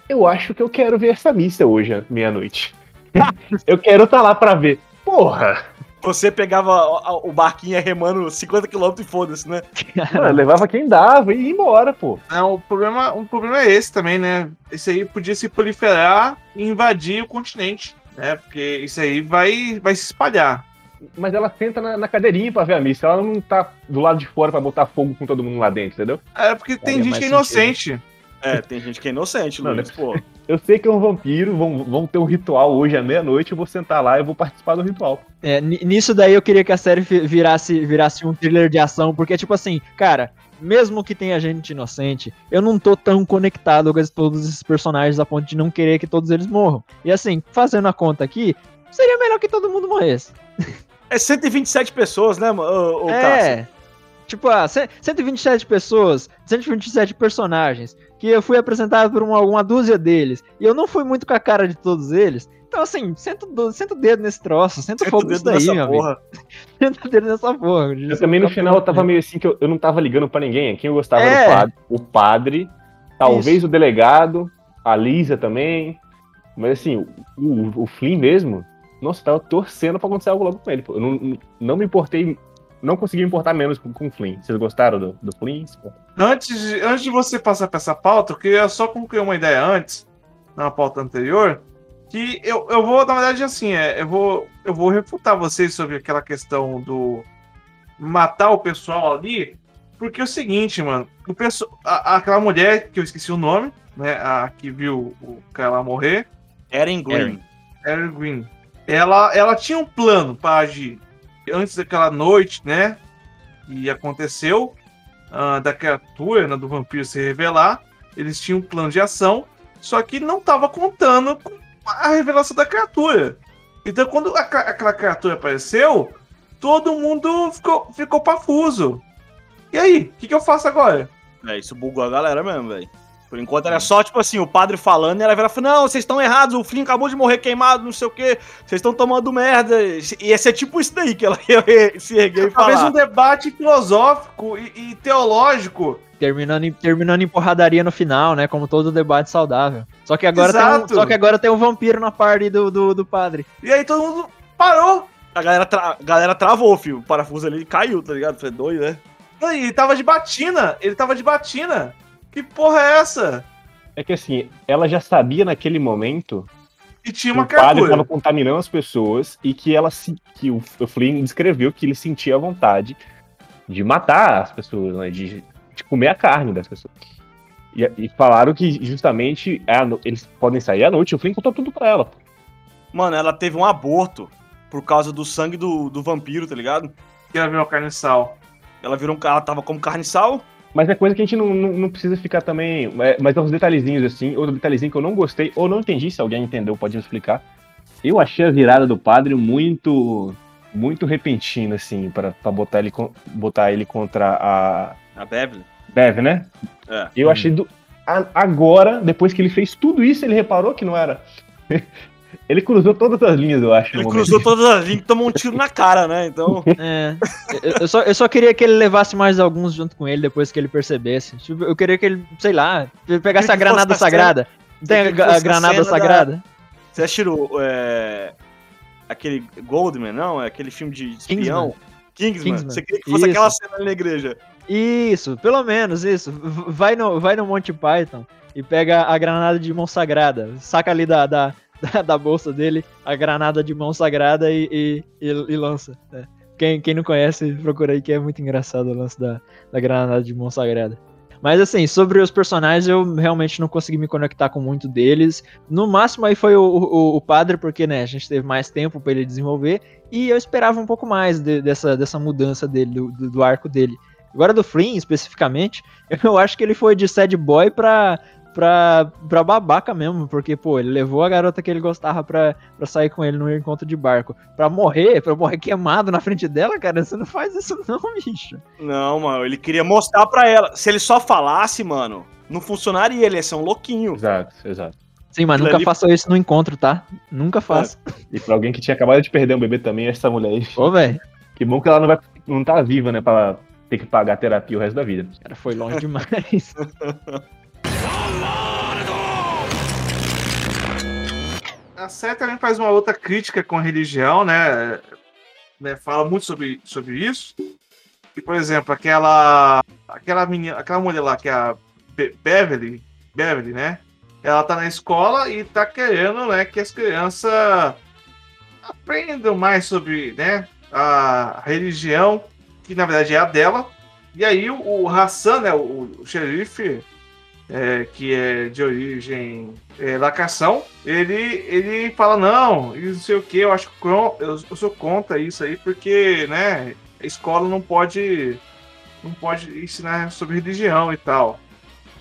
Eu acho que eu quero ver essa missa hoje, à meia-noite. eu quero estar lá pra ver. Porra! Você pegava o- barquinho remando 50km e foda-se, né? Mano, levava quem dava e ia embora, pô. Não, o problema, o problema é esse também, né? Esse aí podia se proliferar e invadir o continente, né? Porque isso aí vai, vai se espalhar. Mas ela senta na, na cadeirinha pra ver a missa. Ela não tá do lado de fora pra botar fogo com todo mundo lá dentro, entendeu? É porque tem Faria gente que é inocente. É, tem gente que é inocente, Não, Luiz, pô. Eu sei que é um vampiro, vão, vão ter um ritual hoje à meia-noite, eu vou sentar lá e vou participar do ritual. É, ni- nisso daí eu queria que a série virasse, virasse um thriller de ação, porque, tipo assim, cara, mesmo que tenha gente inocente, eu não tô tão conectado com todos esses personagens a ponto de não querer que todos eles morram. E assim, fazendo a conta aqui, seria melhor que todo mundo morresse. É 127 pessoas, né, o, o é. Tipo, ah, 127 pessoas, 127 personagens, que eu fui apresentado por uma, uma dúzia deles, e eu não fui muito com a cara de todos eles. Então, assim, senta, senta o dedo nesse troço, senta, o fogo nisso daí, meu porra. amigo. senta o dedo nessa porra. Eu também no final eu tava meio assim que eu, eu não tava ligando pra ninguém. Quem eu gostava é. era o padre, o padre talvez Isso. o delegado, a Lisa também. Mas assim, o, o Flynn mesmo, nossa, eu tava torcendo pra acontecer algo logo com ele. Eu não, não me importei não consegui importar menos com, com o Flynn. Vocês gostaram do, do Flynn? Antes de, antes de você passar para essa pauta, eu queria só concluir uma ideia antes, na pauta anterior, que eu, eu vou, na verdade, assim, é, eu, vou, eu vou refutar vocês sobre aquela questão do matar o pessoal ali, porque é o seguinte, mano, o pessoal, a, aquela mulher, que eu esqueci o nome, né, a que viu o cara morrer. Erin Green. Erin Green. Ela, ela tinha um plano para agir antes daquela noite, né? E aconteceu uh, da criatura, né, do vampiro se revelar. Eles tinham um plano de ação, só que não estava contando com a revelação da criatura. Então, quando a, aquela criatura apareceu, todo mundo ficou, ficou pafuso. E aí, o que, que eu faço agora? É, isso bugou a galera mesmo, velho. Por enquanto era só, tipo assim, o padre falando e ela vira não, vocês estão errados, o Flynn acabou de morrer queimado, não sei o quê, vocês estão tomando merda. Ia ser tipo isso daí que ela ia se erguer e falar. Talvez um debate filosófico e, e, teológico. Terminando em, terminando em porradaria no final, né? Como todo debate saudável. Só que agora, tem um, só que agora tem um vampiro na parte do, do, do padre. E aí todo mundo parou. A galera, tra galera travou, filho. O parafuso ali caiu, tá ligado? Foi doido, né? E ele tava de batina. Ele tava de batina. Que porra é essa? É que assim, ela já sabia naquele momento que tinha uma que o padre estava contaminando as pessoas e que ela que o, o Flynn descreveu que ele sentia a vontade de matar as pessoas, né, de, de comer a carne das pessoas. E, e falaram que justamente é, eles podem sair à noite. O Flynn contou tudo pra ela. Mano, ela teve um aborto por causa do sangue do, do vampiro, tá ligado? Que ela virou carne sal. Ela virou ela tava como carne sal mas é coisa que a gente não, não, não precisa ficar também. É, mas é uns detalhezinhos assim, outro detalhezinho que eu não gostei, ou não entendi, se alguém entendeu, pode me explicar. Eu achei a virada do padre muito. muito repentina, assim, para botar ele, botar ele contra a. A Bev? Bev, né? É. Eu achei do. agora, depois que ele fez tudo isso, ele reparou que não era. Ele cruzou todas as linhas, eu acho. Ele cruzou todas as linhas e tomou um tiro na cara, né? Então. É. Eu só, eu só queria que ele levasse mais alguns junto com ele depois que ele percebesse. Tipo, eu queria que ele, sei lá, pegasse a granada sagrada. Tem a, a granada sagrada? Da... Você assistiu é... aquele Goldman, não? É aquele filme de espião? Kingsman. Kingsman. Você queria que fosse isso. aquela cena na igreja. Isso, pelo menos isso. Vai no, vai no Monty Python e pega a granada de mão sagrada. Saca ali da, da da, da, bolsa dele a granada de mão sagrada e, e, e, e lança. Né? Quem, quem não conhece, procura aí que é muito engraçado o lance da, da granada de mão sagrada. Mas assim, sobre os personagens, eu realmente não consegui me conectar com muito deles. No máximo aí foi o, o, o padre, porque né, a gente teve mais tempo para ele desenvolver. E eu esperava um pouco mais de, dessa, dessa mudança dele, do, do arco dele. Agora do Flynn, especificamente, eu acho que ele foi de sad boy pra, pra, pra babaca mesmo, porque, pô, ele levou a garota que ele gostava pra, pra sair com ele no encontro de barco. Pra morrer, pra morrer queimado na frente dela, cara, você não faz isso não, bicho. Não, mano, ele queria mostrar pra ela. Se ele só falasse, mano, não funcionaria, ele ia ser um louquinho. Exato, exato. Sim, mas nunca ali... faça isso no encontro, tá? Nunca faça. É. E pra alguém que tinha acabado de perder um bebê também, essa mulher aí. Ô, velho. Que bom que ela não vai não tá viva, né, pra ter que pagar terapia o resto da vida. Cara, foi longe demais. A série também faz uma outra crítica com a religião, né? né? Fala muito sobre, sobre isso. E, por exemplo, aquela aquela menina, aquela mulher lá que é a Be Beverly, Beverly, né? Ela tá na escola e tá querendo, né, que as crianças aprendam mais sobre, né, a religião, que na verdade é a dela. E aí o, o Hassan, né, o, o xerife, é, que é de origem é, lacação, ele, ele fala, não, e não sei o que, eu acho que eu, eu sou isso aí, porque, né, a escola não pode não pode ensinar sobre religião e tal.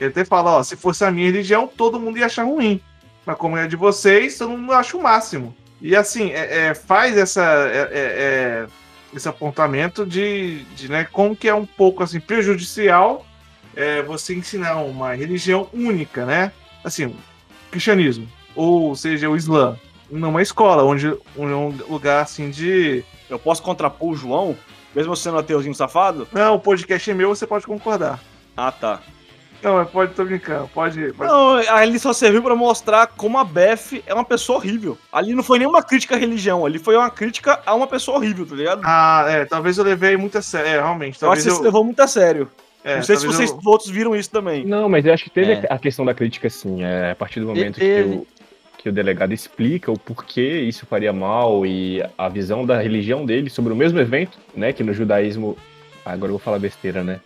Ele até fala, ó, se fosse a minha religião, todo mundo ia achar ruim. Mas como é de vocês, todo mundo acha o máximo. E assim, é, é, faz essa, é, é, é, esse apontamento de, de né, como que é um pouco assim, prejudicial é, você ensinar uma religião única, né? Assim, o cristianismo, ou seja, o Islã, numa escola, onde, é um lugar assim de. Eu posso contrapor o João, mesmo sendo ateuzinho safado? Não, o podcast é meu, você pode concordar. Ah, tá. Não, mas pode, tô brincando. Pode. pode... Não, ali só serviu pra mostrar como a Beth é uma pessoa horrível. Ali não foi nenhuma crítica à religião, ali foi uma crítica a uma pessoa horrível, tá ligado? Ah, é, talvez eu levei muito a sério. É, realmente. eu acho Talvez que você se levou muito a sério. É, não sei se vocês eu- outros viram isso também. Não, mas eu acho que teve É. a questão da crítica, sim. É, a partir do momento que, o, que o delegado explica o porquê isso faria mal e a visão da religião dele sobre o mesmo evento, né? Que no judaísmo. ah, Agora eu vou falar besteira, né?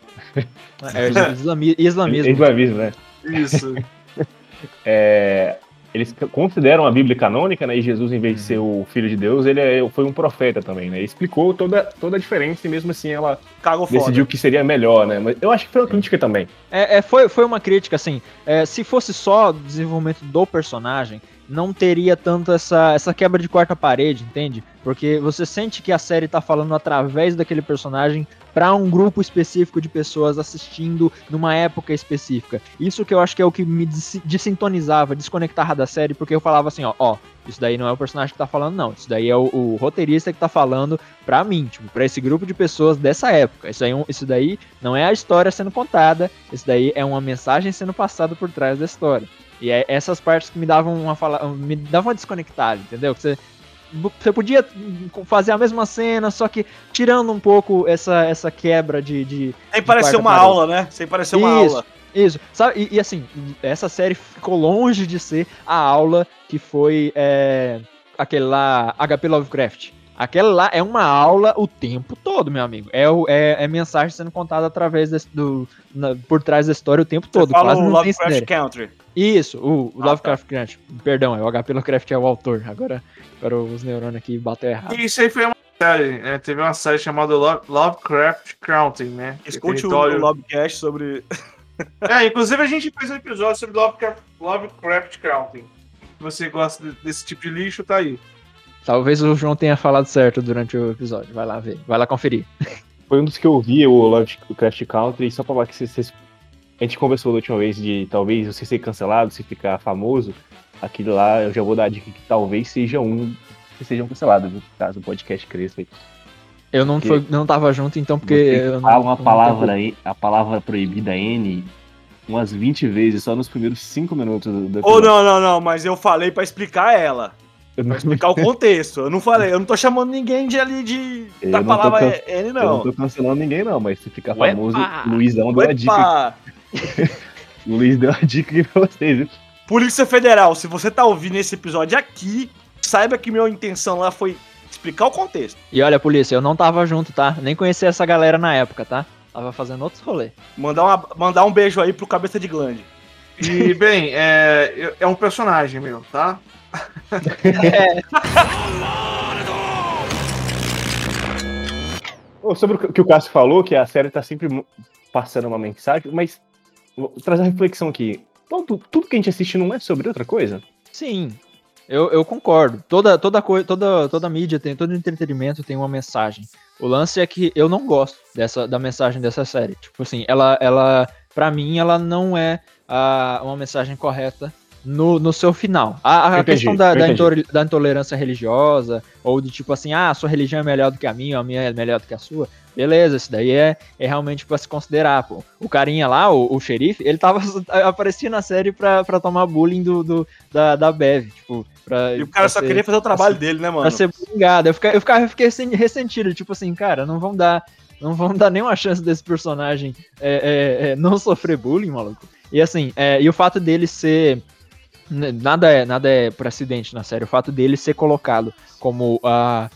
É, islami- islamismo. Islamismo, né? Isso. É, eles consideram a Bíblia canônica, né? E Jesus, em vez de ser o filho de Deus, ele é- foi um profeta também, né? Explicou toda, toda a diferença e mesmo assim ela Cagou foda. decidiu que seria melhor, né? Mas eu acho que foi uma crítica também. É, é, foi, foi uma crítica, assim. é, se fosse só o desenvolvimento do personagem, não teria tanto essa, essa quebra de quarta parede, entende? Porque você sente que a série tá falando através daquele personagem para um grupo específico de pessoas assistindo numa época específica. Isso que eu acho que é o que me des- desintonizava, desconectava da série, porque eu falava assim, ó, ó, isso daí não é o personagem que tá falando, não. Isso daí é o, o roteirista que tá falando pra mim, tipo, pra esse grupo de pessoas dessa época. Isso, aí, é isso daí não é a história sendo contada, isso daí é uma mensagem sendo passada por trás da história. E é essas partes que me davam uma fala, me davam uma desconectada, entendeu? Que você você podia fazer a mesma cena, só que tirando um pouco essa, essa quebra de, de Sem parecer uma parede. aula, né? Sem parecer uma Isso. aula. isso, sabe? E, e, assim, essa série ficou longe de ser a aula que foi é, aquele lá, HP Lovecraft. Aquela lá é uma aula o tempo todo, meu amigo. É, é, é mensagem sendo contada através desse- do, na- por trás da história o tempo todo. Você fala Quase o Lovecraft. Country. Isso, o, Ah, Lovecraft Country. Perdão, é o HP Lovecraft é o autor. Agora, agora os neurônios aqui bateu errado. Isso aí foi uma série, né? Teve uma série chamada Lo- Lovecraft County, né? Que Escute o, território- o Lobcast sobre. É, inclusive a gente fez um episódio sobre Lovecraft, Lovecraft County. Se você gosta de- desse tipo de lixo, tá aí. Talvez o João tenha falado certo durante o episódio. Vai lá ver, vai lá conferir. Foi um dos que eu vi, o Lovecraft Country, só pra falar que vocês- a gente conversou da última vez de talvez você ser cancelado, se ficar famoso. Aquele lá, eu já vou dar a dica que talvez seja um que sejam cancelados, viu? caso o podcast cresça. aí. Eu não, Porque- foi, não tava junto, então, porque. Não- fala uma não palavra aí, a palavra proibida N, umas 20 vezes só nos primeiros 5 minutos do, do Ou não, não, não, mas eu falei pra explicar ela. Eu Pra não, explicar o contexto. Eu não falei, eu não tô chamando ninguém de ali de. Eu da não palavra can- N, eu não não. tô cancelando ninguém não, mas se ficar Uepa! famoso, Luizão deu a dica. O Luiz deu a dica aqui pra vocês, viu? Polícia Federal, se você tá ouvindo esse episódio aqui, saiba que minha intenção lá foi explicar o contexto. E olha, polícia, eu não tava junto, tá? Nem conhecia essa galera na época, tá? Tava fazendo outros rolês. Mandar, uma- mandar um beijo aí pro cabeça de glande. E, bem, é, é um personagem meu, tá? Ô, Sobre o que o Cássio falou, que a série tá sempre passando uma mensagem, mas vou trazer uma reflexão aqui. Tudo, tudo que a gente assiste não é sobre outra coisa? Sim, eu, eu concordo. Toda, toda, coi- toda, toda mídia tem, todo entretenimento tem uma mensagem. O lance é que eu não gosto dessa, da mensagem dessa série. Tipo assim, ela, ela pra mim, ela não é ah, uma mensagem correta no, no seu final. A, a entendi, questão da, da, intol- da intolerância religiosa, ou de tipo assim, ah, a sua religião é melhor do que a minha, ou a minha é melhor do que a sua. Beleza, isso daí é, é realmente pra se considerar, pô. O carinha lá, o, o xerife, ele tava aparecia na série pra, pra tomar bullying do, do, da, da Bev, tipo, pra, E o cara só pra ser- queria fazer o trabalho dele, né, pra mano? ser bullyingado. Eu ficava, eu ficava eu fiquei assim, ressentido, tipo assim, cara, não vão dar, não vão dar nenhuma chance desse personagem é, é, é, não sofrer bullying, maluco. E assim, é, e o fato dele ser nada é nada é por acidente na série. O fato dele ser colocado como ah,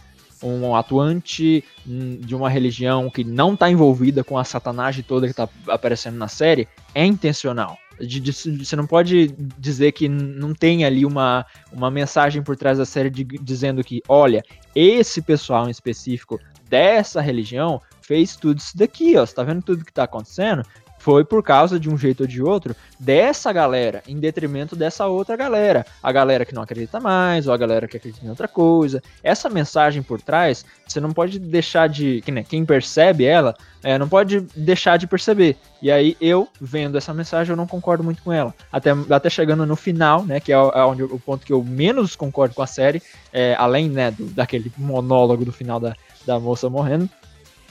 um atuante hum, de uma religião que não tá envolvida com a satanagem toda que tá aparecendo na série é intencional. De- de- Você não pode dizer que não tem ali uma, uma mensagem por trás da série de- dizendo que, olha, esse pessoal em específico dessa religião fez tudo isso daqui, ó. Você tá vendo tudo que tá acontecendo? Foi por causa de um jeito ou de outro dessa galera, em detrimento dessa outra galera. A galera que não acredita mais, ou a galera que acredita em outra coisa. Essa mensagem por trás, você não pode deixar de. que, Quem percebe ela, é, não pode deixar de perceber. E aí, eu, vendo essa mensagem, eu não concordo muito com ela. Até, até chegando no final, né? Que é, é onde, o ponto que eu menos concordo com a série, é, além né, do- daquele monólogo do final da, da moça morrendo,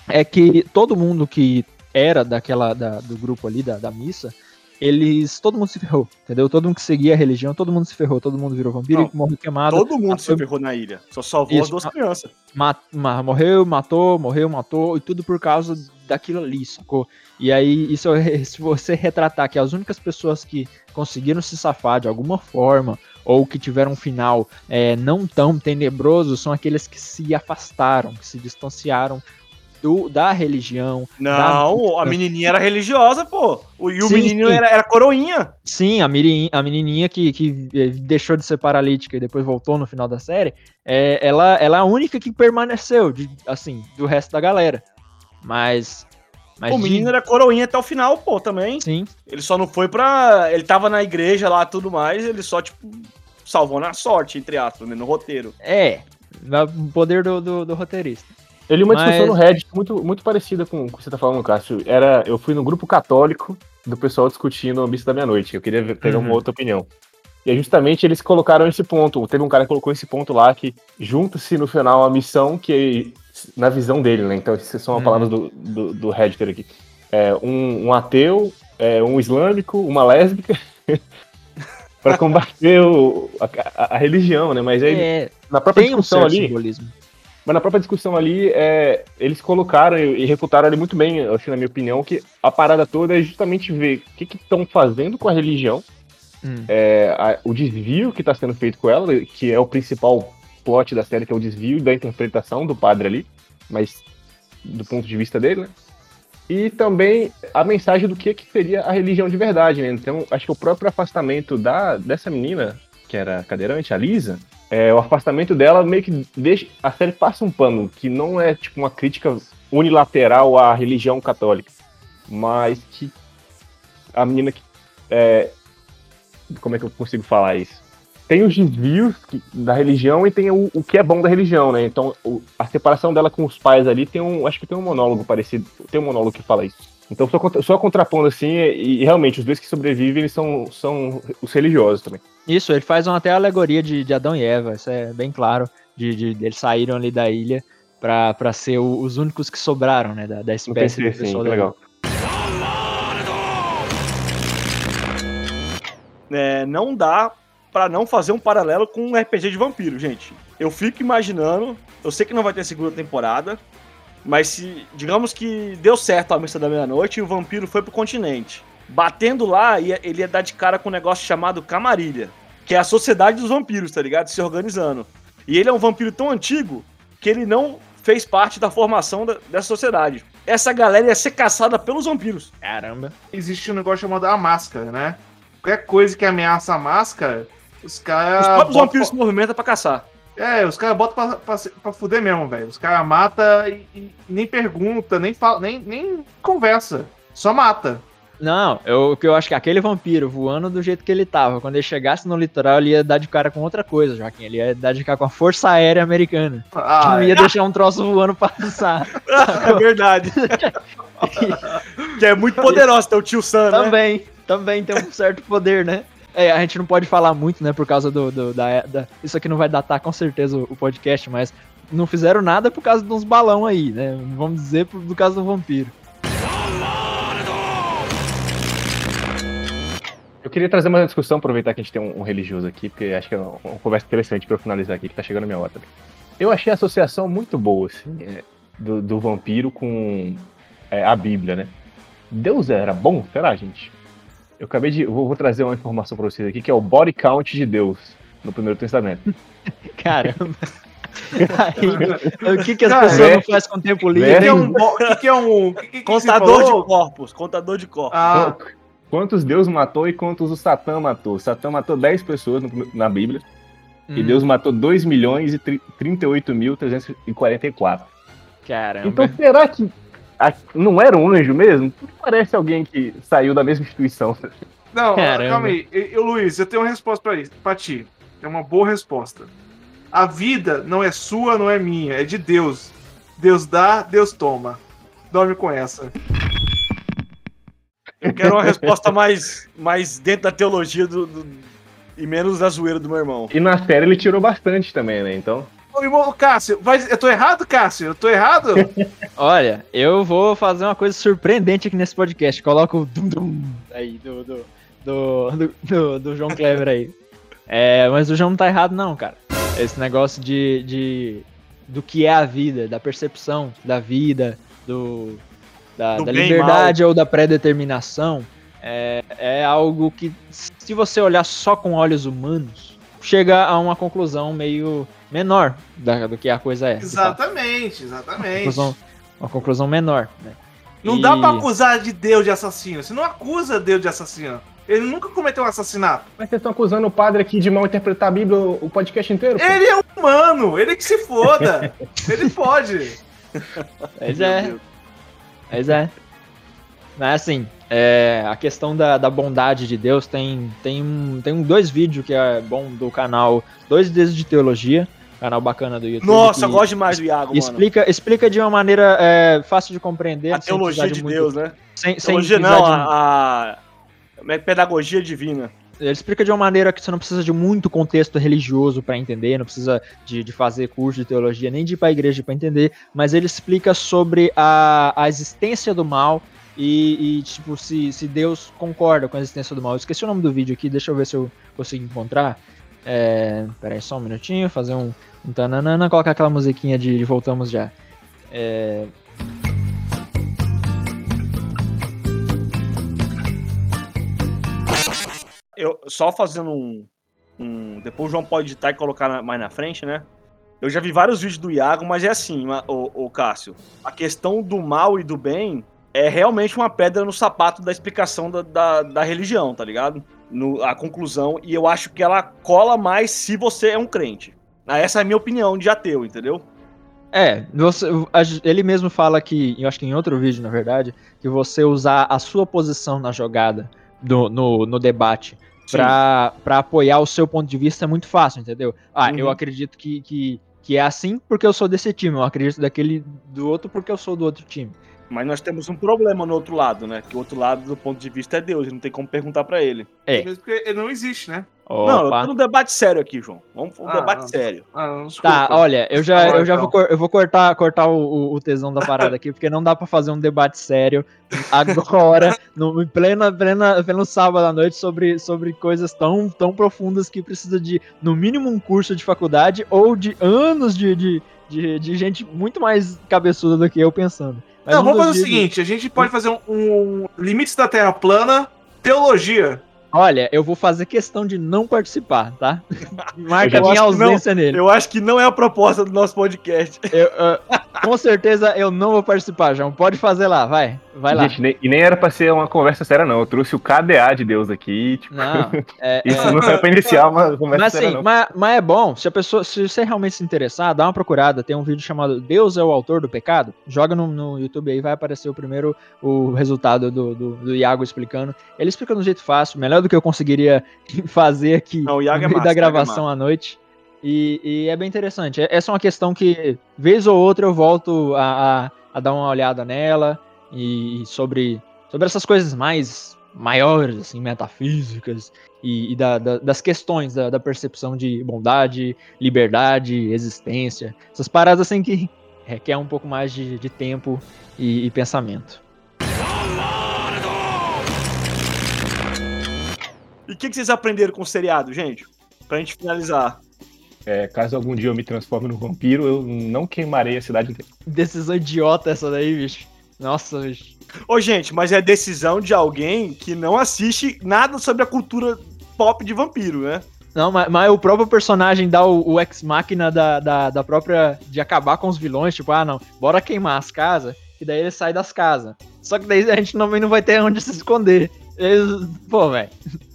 é que todo mundo que era daquela da- do grupo ali da, da missa, eles todo mundo se ferrou, entendeu? Todo mundo que seguia a religião, todo mundo se ferrou, todo mundo virou vampiro Não, e morreu queimado. Todo mundo se ferrou na ilha. Só salvou as Isso. duas crianças. ma- ma- morreu, matou, morreu, matou, e tudo por causa daquilo ali, sacou? E aí, isso se você retratar que as únicas pessoas que conseguiram se safar de alguma forma, ou que tiveram um final é, não tão tenebroso, são aqueles que se afastaram, que se distanciaram do, da religião. Não, da- a menininha era religiosa, pô. E o Sim, menino sim. Era, era coroinha. Sim, a, menininha, a menininha que, que eh, deixou de ser paralítica e depois voltou no final da série, é, ela, ela é a única que permaneceu, de, assim, do resto da galera. Mas. mas o de- menino era coroinha até o final, pô, também. Sim, Ele só não foi pra. Ele tava na igreja lá e tudo mais, ele só, tipo, salvou na sorte, entre aspas, né, no roteiro. é. O poder do, do, do roteirista. Eu li uma Mas- discussão no Reddit muito, muito parecida com o que você tá falando, Cássio. Era, eu fui no grupo católico do pessoal discutindo a missa da meia-noite. Eu queria pegar Uhum. uma outra opinião. E justamente eles colocaram esse ponto. Teve um cara que colocou esse ponto lá que junta-se no final a missão que na visão dele, né? Então, essas são as Uhum. palavras do, do, do Redditor aqui. É, um, um ateu, é, um islâmico, uma lésbica, para combater o- a, a- religião, né? Mas aí, É, na própria tem um discussão certo ali, simbolismo. Mas na própria discussão ali, é, eles colocaram e, refutaram ali muito bem, assim, na minha opinião, que a parada toda é justamente ver o que estão fazendo com a religião, Hum. é, a- o desvio que está sendo feito com ela, que é o principal plot da série, que é o desvio da interpretação do padre ali, mas do ponto de vista dele, né? E também a mensagem do que, que seria a religião de verdade, né? Então, acho que o próprio afastamento da, dessa menina, que era cadeirante, a Lisa, é, o afastamento dela meio que deixa. A série passa um pano, que não é tipo uma crítica unilateral à religião católica, mas que a menina que. é, como é que eu consigo falar isso? Tem os desvios que- da religião e tem o, o que é bom da religião, né? Então, o- a separação dela com os pais ali tem um. Acho que tem um monólogo parecido. Tem um monólogo que fala isso. Então, só, só contrapondo assim, e, e realmente, os dois que sobrevivem eles são, são os religiosos também. Isso, ele faz uma até alegoria de, de Adão e Eva, isso é bem claro. De, de- eles saíram ali da ilha pra, pra ser o- os únicos que sobraram, né? Da, da Não espécie pensei do pessoal da legal. É, não dá pra não fazer um paralelo com um RPG de vampiro, gente. Eu fico imaginando, eu sei que não vai ter segunda temporada, mas se, digamos que deu certo a missa da meia-noite e o vampiro foi pro continente. Batendo lá, ia- ele ia dar de cara com um negócio chamado Camarilha, que é a sociedade dos vampiros, tá ligado? Se organizando. E ele é um vampiro tão antigo que ele não fez parte da formação da- dessa sociedade. Essa galera ia ser caçada pelos vampiros. Caramba. Existe um negócio chamado a máscara, né? Qualquer coisa que ameaça a máscara, os caras. Os próprios vampiros se movimentam pra caçar. É, os caras botam pra, pra, pra fuder mesmo, velho. Os caras matam e, e nem pergunta, nem, fala, nem, nem conversa. Só mata. Não, eu, o que eu acho que aquele vampiro voando do jeito que ele tava, quando ele chegasse no litoral, ele ia dar de cara com outra coisa, Joaquim. Ele ia dar de cara com a Força Aérea Americana. que Ah, não ia deixar um troço voando passar. É verdade. que é muito poderoso, teu tio Sam, né? também, também tem um certo poder, né? É, a gente não pode falar muito, né, por causa do, do- da, da- Isso aqui não vai datar com certeza o, o podcast, mas não fizeram nada por causa de uns balão aí, né? Vamos dizer por, caso do vampiro. Eu queria trazer uma discussão, aproveitar que a gente tem um, um religioso aqui, porque acho que é uma, uma conversa interessante eu finalizar aqui, que tá chegando a minha hora também. Eu achei a associação muito boa, assim, é, do, do vampiro com é, a Bíblia, né? Deus era bom? Será, gente? Eu acabei de. Vou, vou trazer uma informação pra vocês aqui, que é o body count de Deus no Primeiro Testamento. Caramba. Aí, o que, que as Cara, pessoas é- não fazem com o tempo O que, livre? que é um. que, que é um. Que, que, que você Contador de corpos, contador de corpos. Ah, Quantos Deus matou e quantos o Satã matou? O Satã matou 10 pessoas no- na Bíblia. E Hum, Deus matou 2 milhões e tri- 38 mil 344. Caramba. Então será que não era um anjo mesmo? Tudo parece alguém que saiu da mesma instituição. Não, Caramba. calma aí. Eu, Luiz, eu tenho uma resposta pra, isso, pra ti. É uma boa resposta. A vida não é sua, não é minha, é de Deus. Deus dá, Deus toma. Dorme com essa. Eu quero uma resposta mais, mais dentro da teologia do, do- e menos da zoeira do meu irmão. E na série ele tirou bastante também, né? Então. Ô, irmão, Cássio, vai- eu tô errado, Cássio? Eu tô errado? Olha, eu vou fazer uma coisa surpreendente aqui nesse podcast. Coloca o dum dum aí do, do, do, do, do- João Clever aí. É, mas o João não tá errado, não, cara. Esse negócio de, de do que é a vida, da percepção da vida, do, da, Do da liberdade ou da pré-determinação, é, é algo que, se você olhar só com olhos humanos, chega a uma conclusão meio menor da- do que a coisa é. exatamente, exatamente. Conclusão- uma conclusão menor, né? Não E- dá pra acusar de Deus de assassino. Você não acusa Deus de assassino. Ele nunca cometeu um assassinato. Mas vocês estão acusando o padre aqui de mal interpretar a Bíblia o podcast inteiro? pô? Ele é humano, ele que se foda. ele pode. Pois Meu é, pois é. Mas assim, é, a questão da, da bondade de Deus tem, tem, um, tem um, dois vídeos que é bom do canal, dois deles de teologia, canal bacana do YouTube. Nossa, eu gosto demais do Iago, mano. Explica, explica de uma maneira é, fácil de compreender. A sem teologia de muito- Deus, né? Sem, sem Teologia precisar não, de- a, a é que- pedagogia divina. Ele explica de uma maneira que você não precisa de muito contexto religioso para entender, não precisa de, de fazer curso de teologia, nem de ir para a igreja para entender, mas ele explica sobre a, a existência do mal e, e, tipo, se, se Deus concorda com a existência do mal. Eu esqueci o nome do vídeo aqui, deixa eu ver se eu consigo encontrar. É, peraí, só um minutinho, fazer um, um tananana, colocar aquela musiquinha de, de voltamos já. É, Eu, só fazendo um, um- Depois o João pode editar e colocar mais na frente, né? Eu já vi vários vídeos do Iago, mas é assim, ma- o, Cássio. A questão do mal e do bem é realmente uma pedra no sapato da explicação da, da, da religião, tá ligado? No, a conclusão, e eu acho que ela cola mais se você é um crente. Ah, Essa é a minha opinião de ateu, entendeu? É, você- ele mesmo fala que, eu acho que em outro vídeo, na verdade, que você usar a sua posição na jogada, do- no, no debate, pra, pra apoiar o seu ponto de vista é muito fácil, entendeu? Ah, Uhum. eu acredito que, que, que é assim porque eu sou desse time, eu acredito daquele do outro porque eu sou do outro time. Mas nós temos um problema no outro lado, né? Que o outro lado, do ponto de vista, é Deus, não tem como perguntar pra ele. É. Mesmo porque ele não existe, né? Não, eu Opa. tô num debate sério aqui, João. Vamos pra um Ah, debate não. sério. Ah, não. Tá, olha, eu já, eu já então. vou, eu vou cortar, cortar o, o- o tesão da parada aqui, porque não dá pra fazer um debate sério agora, no em plena, plena, pleno sábado à noite, sobre, sobre coisas tão, tão profundas que precisa de, no mínimo, um curso de faculdade ou de anos de, de, de, de gente muito mais cabeçuda do que eu pensando. Mas Não, vamos fazer o seguinte: a gente pode fazer um, um Limites da Terra Plana, teologia. Olha, eu vou fazer questão de não participar, tá? Marca Eu minha que não. ausência nele. Eu acho que não é a proposta do nosso podcast. Eu, eu- com certeza eu não vou participar, João. Pode fazer lá, vai. Vai lá. Gente, nem- e nem era pra ser uma conversa séria, não. Eu trouxe o KDA de Deus aqui. Tipo, Não, é, isso é- não é pra iniciar uma conversa mas séria, assim, não. mas, mas é bom, se a pessoa, se você realmente se interessar, dá uma procurada, tem um vídeo chamado Deus é o autor do pecado, joga no, no YouTube aí, vai aparecer o primeiro, o resultado do, do, do Iago explicando, ele explica de um jeito fácil, melhor do que eu conseguiria fazer aqui Não, o Iago no é meio massa, da é gravação à noite, e, e é bem interessante, essa é uma questão que, vez ou outra, eu volto a, a, a dar uma olhada nela, e, sobre, sobre essas coisas mais maiores, assim, metafísicas, e, e da- da- das questões da, da percepção de bondade, liberdade, existência. Essas paradas assim que requer um pouco mais de, de tempo e, e pensamento. E o que, que vocês aprenderam com o seriado, gente? Pra gente finalizar. É, caso algum dia eu me transforme num vampiro, eu não queimarei a cidade inteira. Decisão idiota essa daí, bicho. Nossa, bicho. Ô, gente, mas é decisão de alguém que não assiste nada sobre a cultura pop de vampiro, né? Não, mas, mas o próprio personagem dá o, o ex-máquina da, da, da própria. de acabar com os vilões, tipo, ah, não, bora queimar as casas, e daí ele sai das casas. Só que daí a gente também não vai ter onde se esconder. Eles, pô, velho.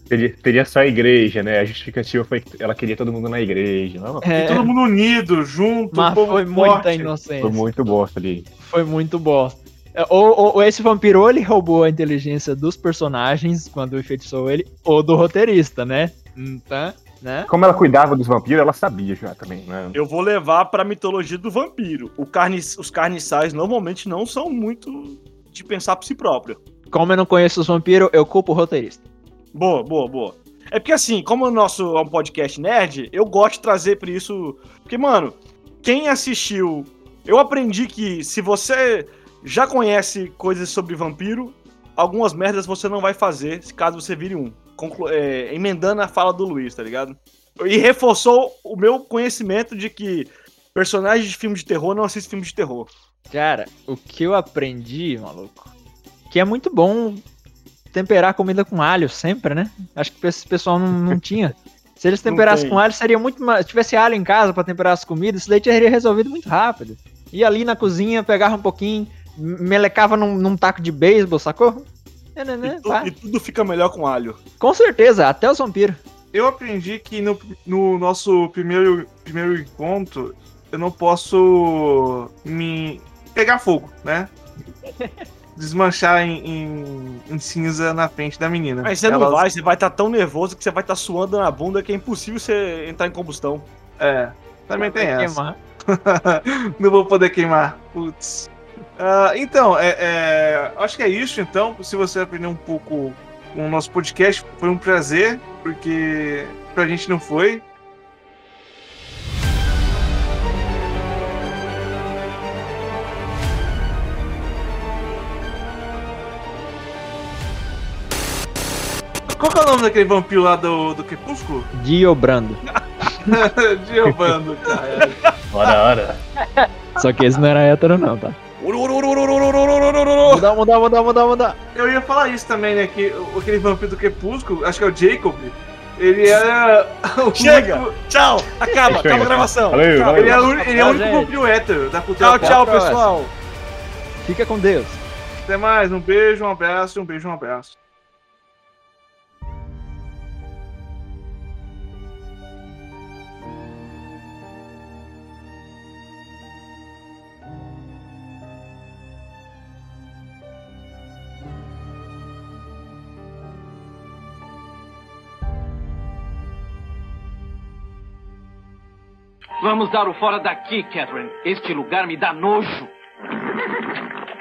Teria, teria só a igreja, né? A justificativa foi que ela queria todo mundo na igreja. Não, E É, todo mundo unido, junto, mas povo foi muita forte. inocência. foi muito bosta ali. Foi muito bosta. É, Ou, ou- ou esse vampiro, ou ele roubou a inteligência dos personagens quando enfeitiçou ele, ou do roteirista, né? Então, né? Como ela cuidava dos vampiros, ela sabia já também, né? Eu vou levar pra mitologia do vampiro. O carni... Os carniçais normalmente não são muito de pensar por si próprio. Como eu não conheço os vampiros, eu culpo o roteirista. Boa, boa, boa. É porque assim, como o nosso é um podcast nerd, eu gosto de trazer pra isso. Porque, mano, quem assistiu. Eu aprendi que se você já conhece coisas sobre vampiro, algumas merdas você não vai fazer se caso você vire um. Conclu- é, emendando a fala do Luiz, tá ligado? E reforçou o meu conhecimento de que personagens de filme de terror não assistem filme de terror. Cara, o que eu aprendi, maluco, que é muito bom temperar comida com alho sempre, né? Acho que esse pessoal não, não tinha. Se eles temperassem tem. com alho, seria muito mais. Se tivesse alho em casa pra temperar as comidas, isso daí teria resolvido muito rápido. Ia ali na cozinha, pegava um pouquinho, melecava num, num taco de beisebol, sacou? É, né, né, E, tu- e tudo fica melhor com alho. Com certeza, até os vampiros. Eu aprendi que no, no nosso primeiro, primeiro encontro eu não posso me pegar fogo, né? Desmanchar em, em, em cinza na frente da menina. Mas você não Elas- vai, você vai estar tão nervoso que você vai estar suando na bunda que é impossível você entrar em combustão. É, também tem essa. não vou poder queimar. Putz. Ah, então, é, é, acho que é isso. Então, se você aprendeu um pouco com o nosso podcast, foi um prazer, porque pra gente não foi. Qual que é o nome daquele vampiro lá do, do Crepúsculo? Diobrando. Giovanni, cara. Ora, ora. Só que esse não era hétero, não, tá? Mudar, mudar, mudar, mudar, mudar. Eu ia falar isso também, né? Que aquele vampiro do Crepúsculo, acho que é o Jacob, ele era. o Chega! único- Tchau! Acaba, acaba a gravação. Valeu, Tchau, valeu. Ele é, o- ele é o único vampiro hétero da cultura tchau, tchau, pessoal. Fica com Deus. Até mais, um beijo, um abraço, um beijo, um abraço. Vamos dar o fora daqui, Catherine. Este lugar me dá nojo.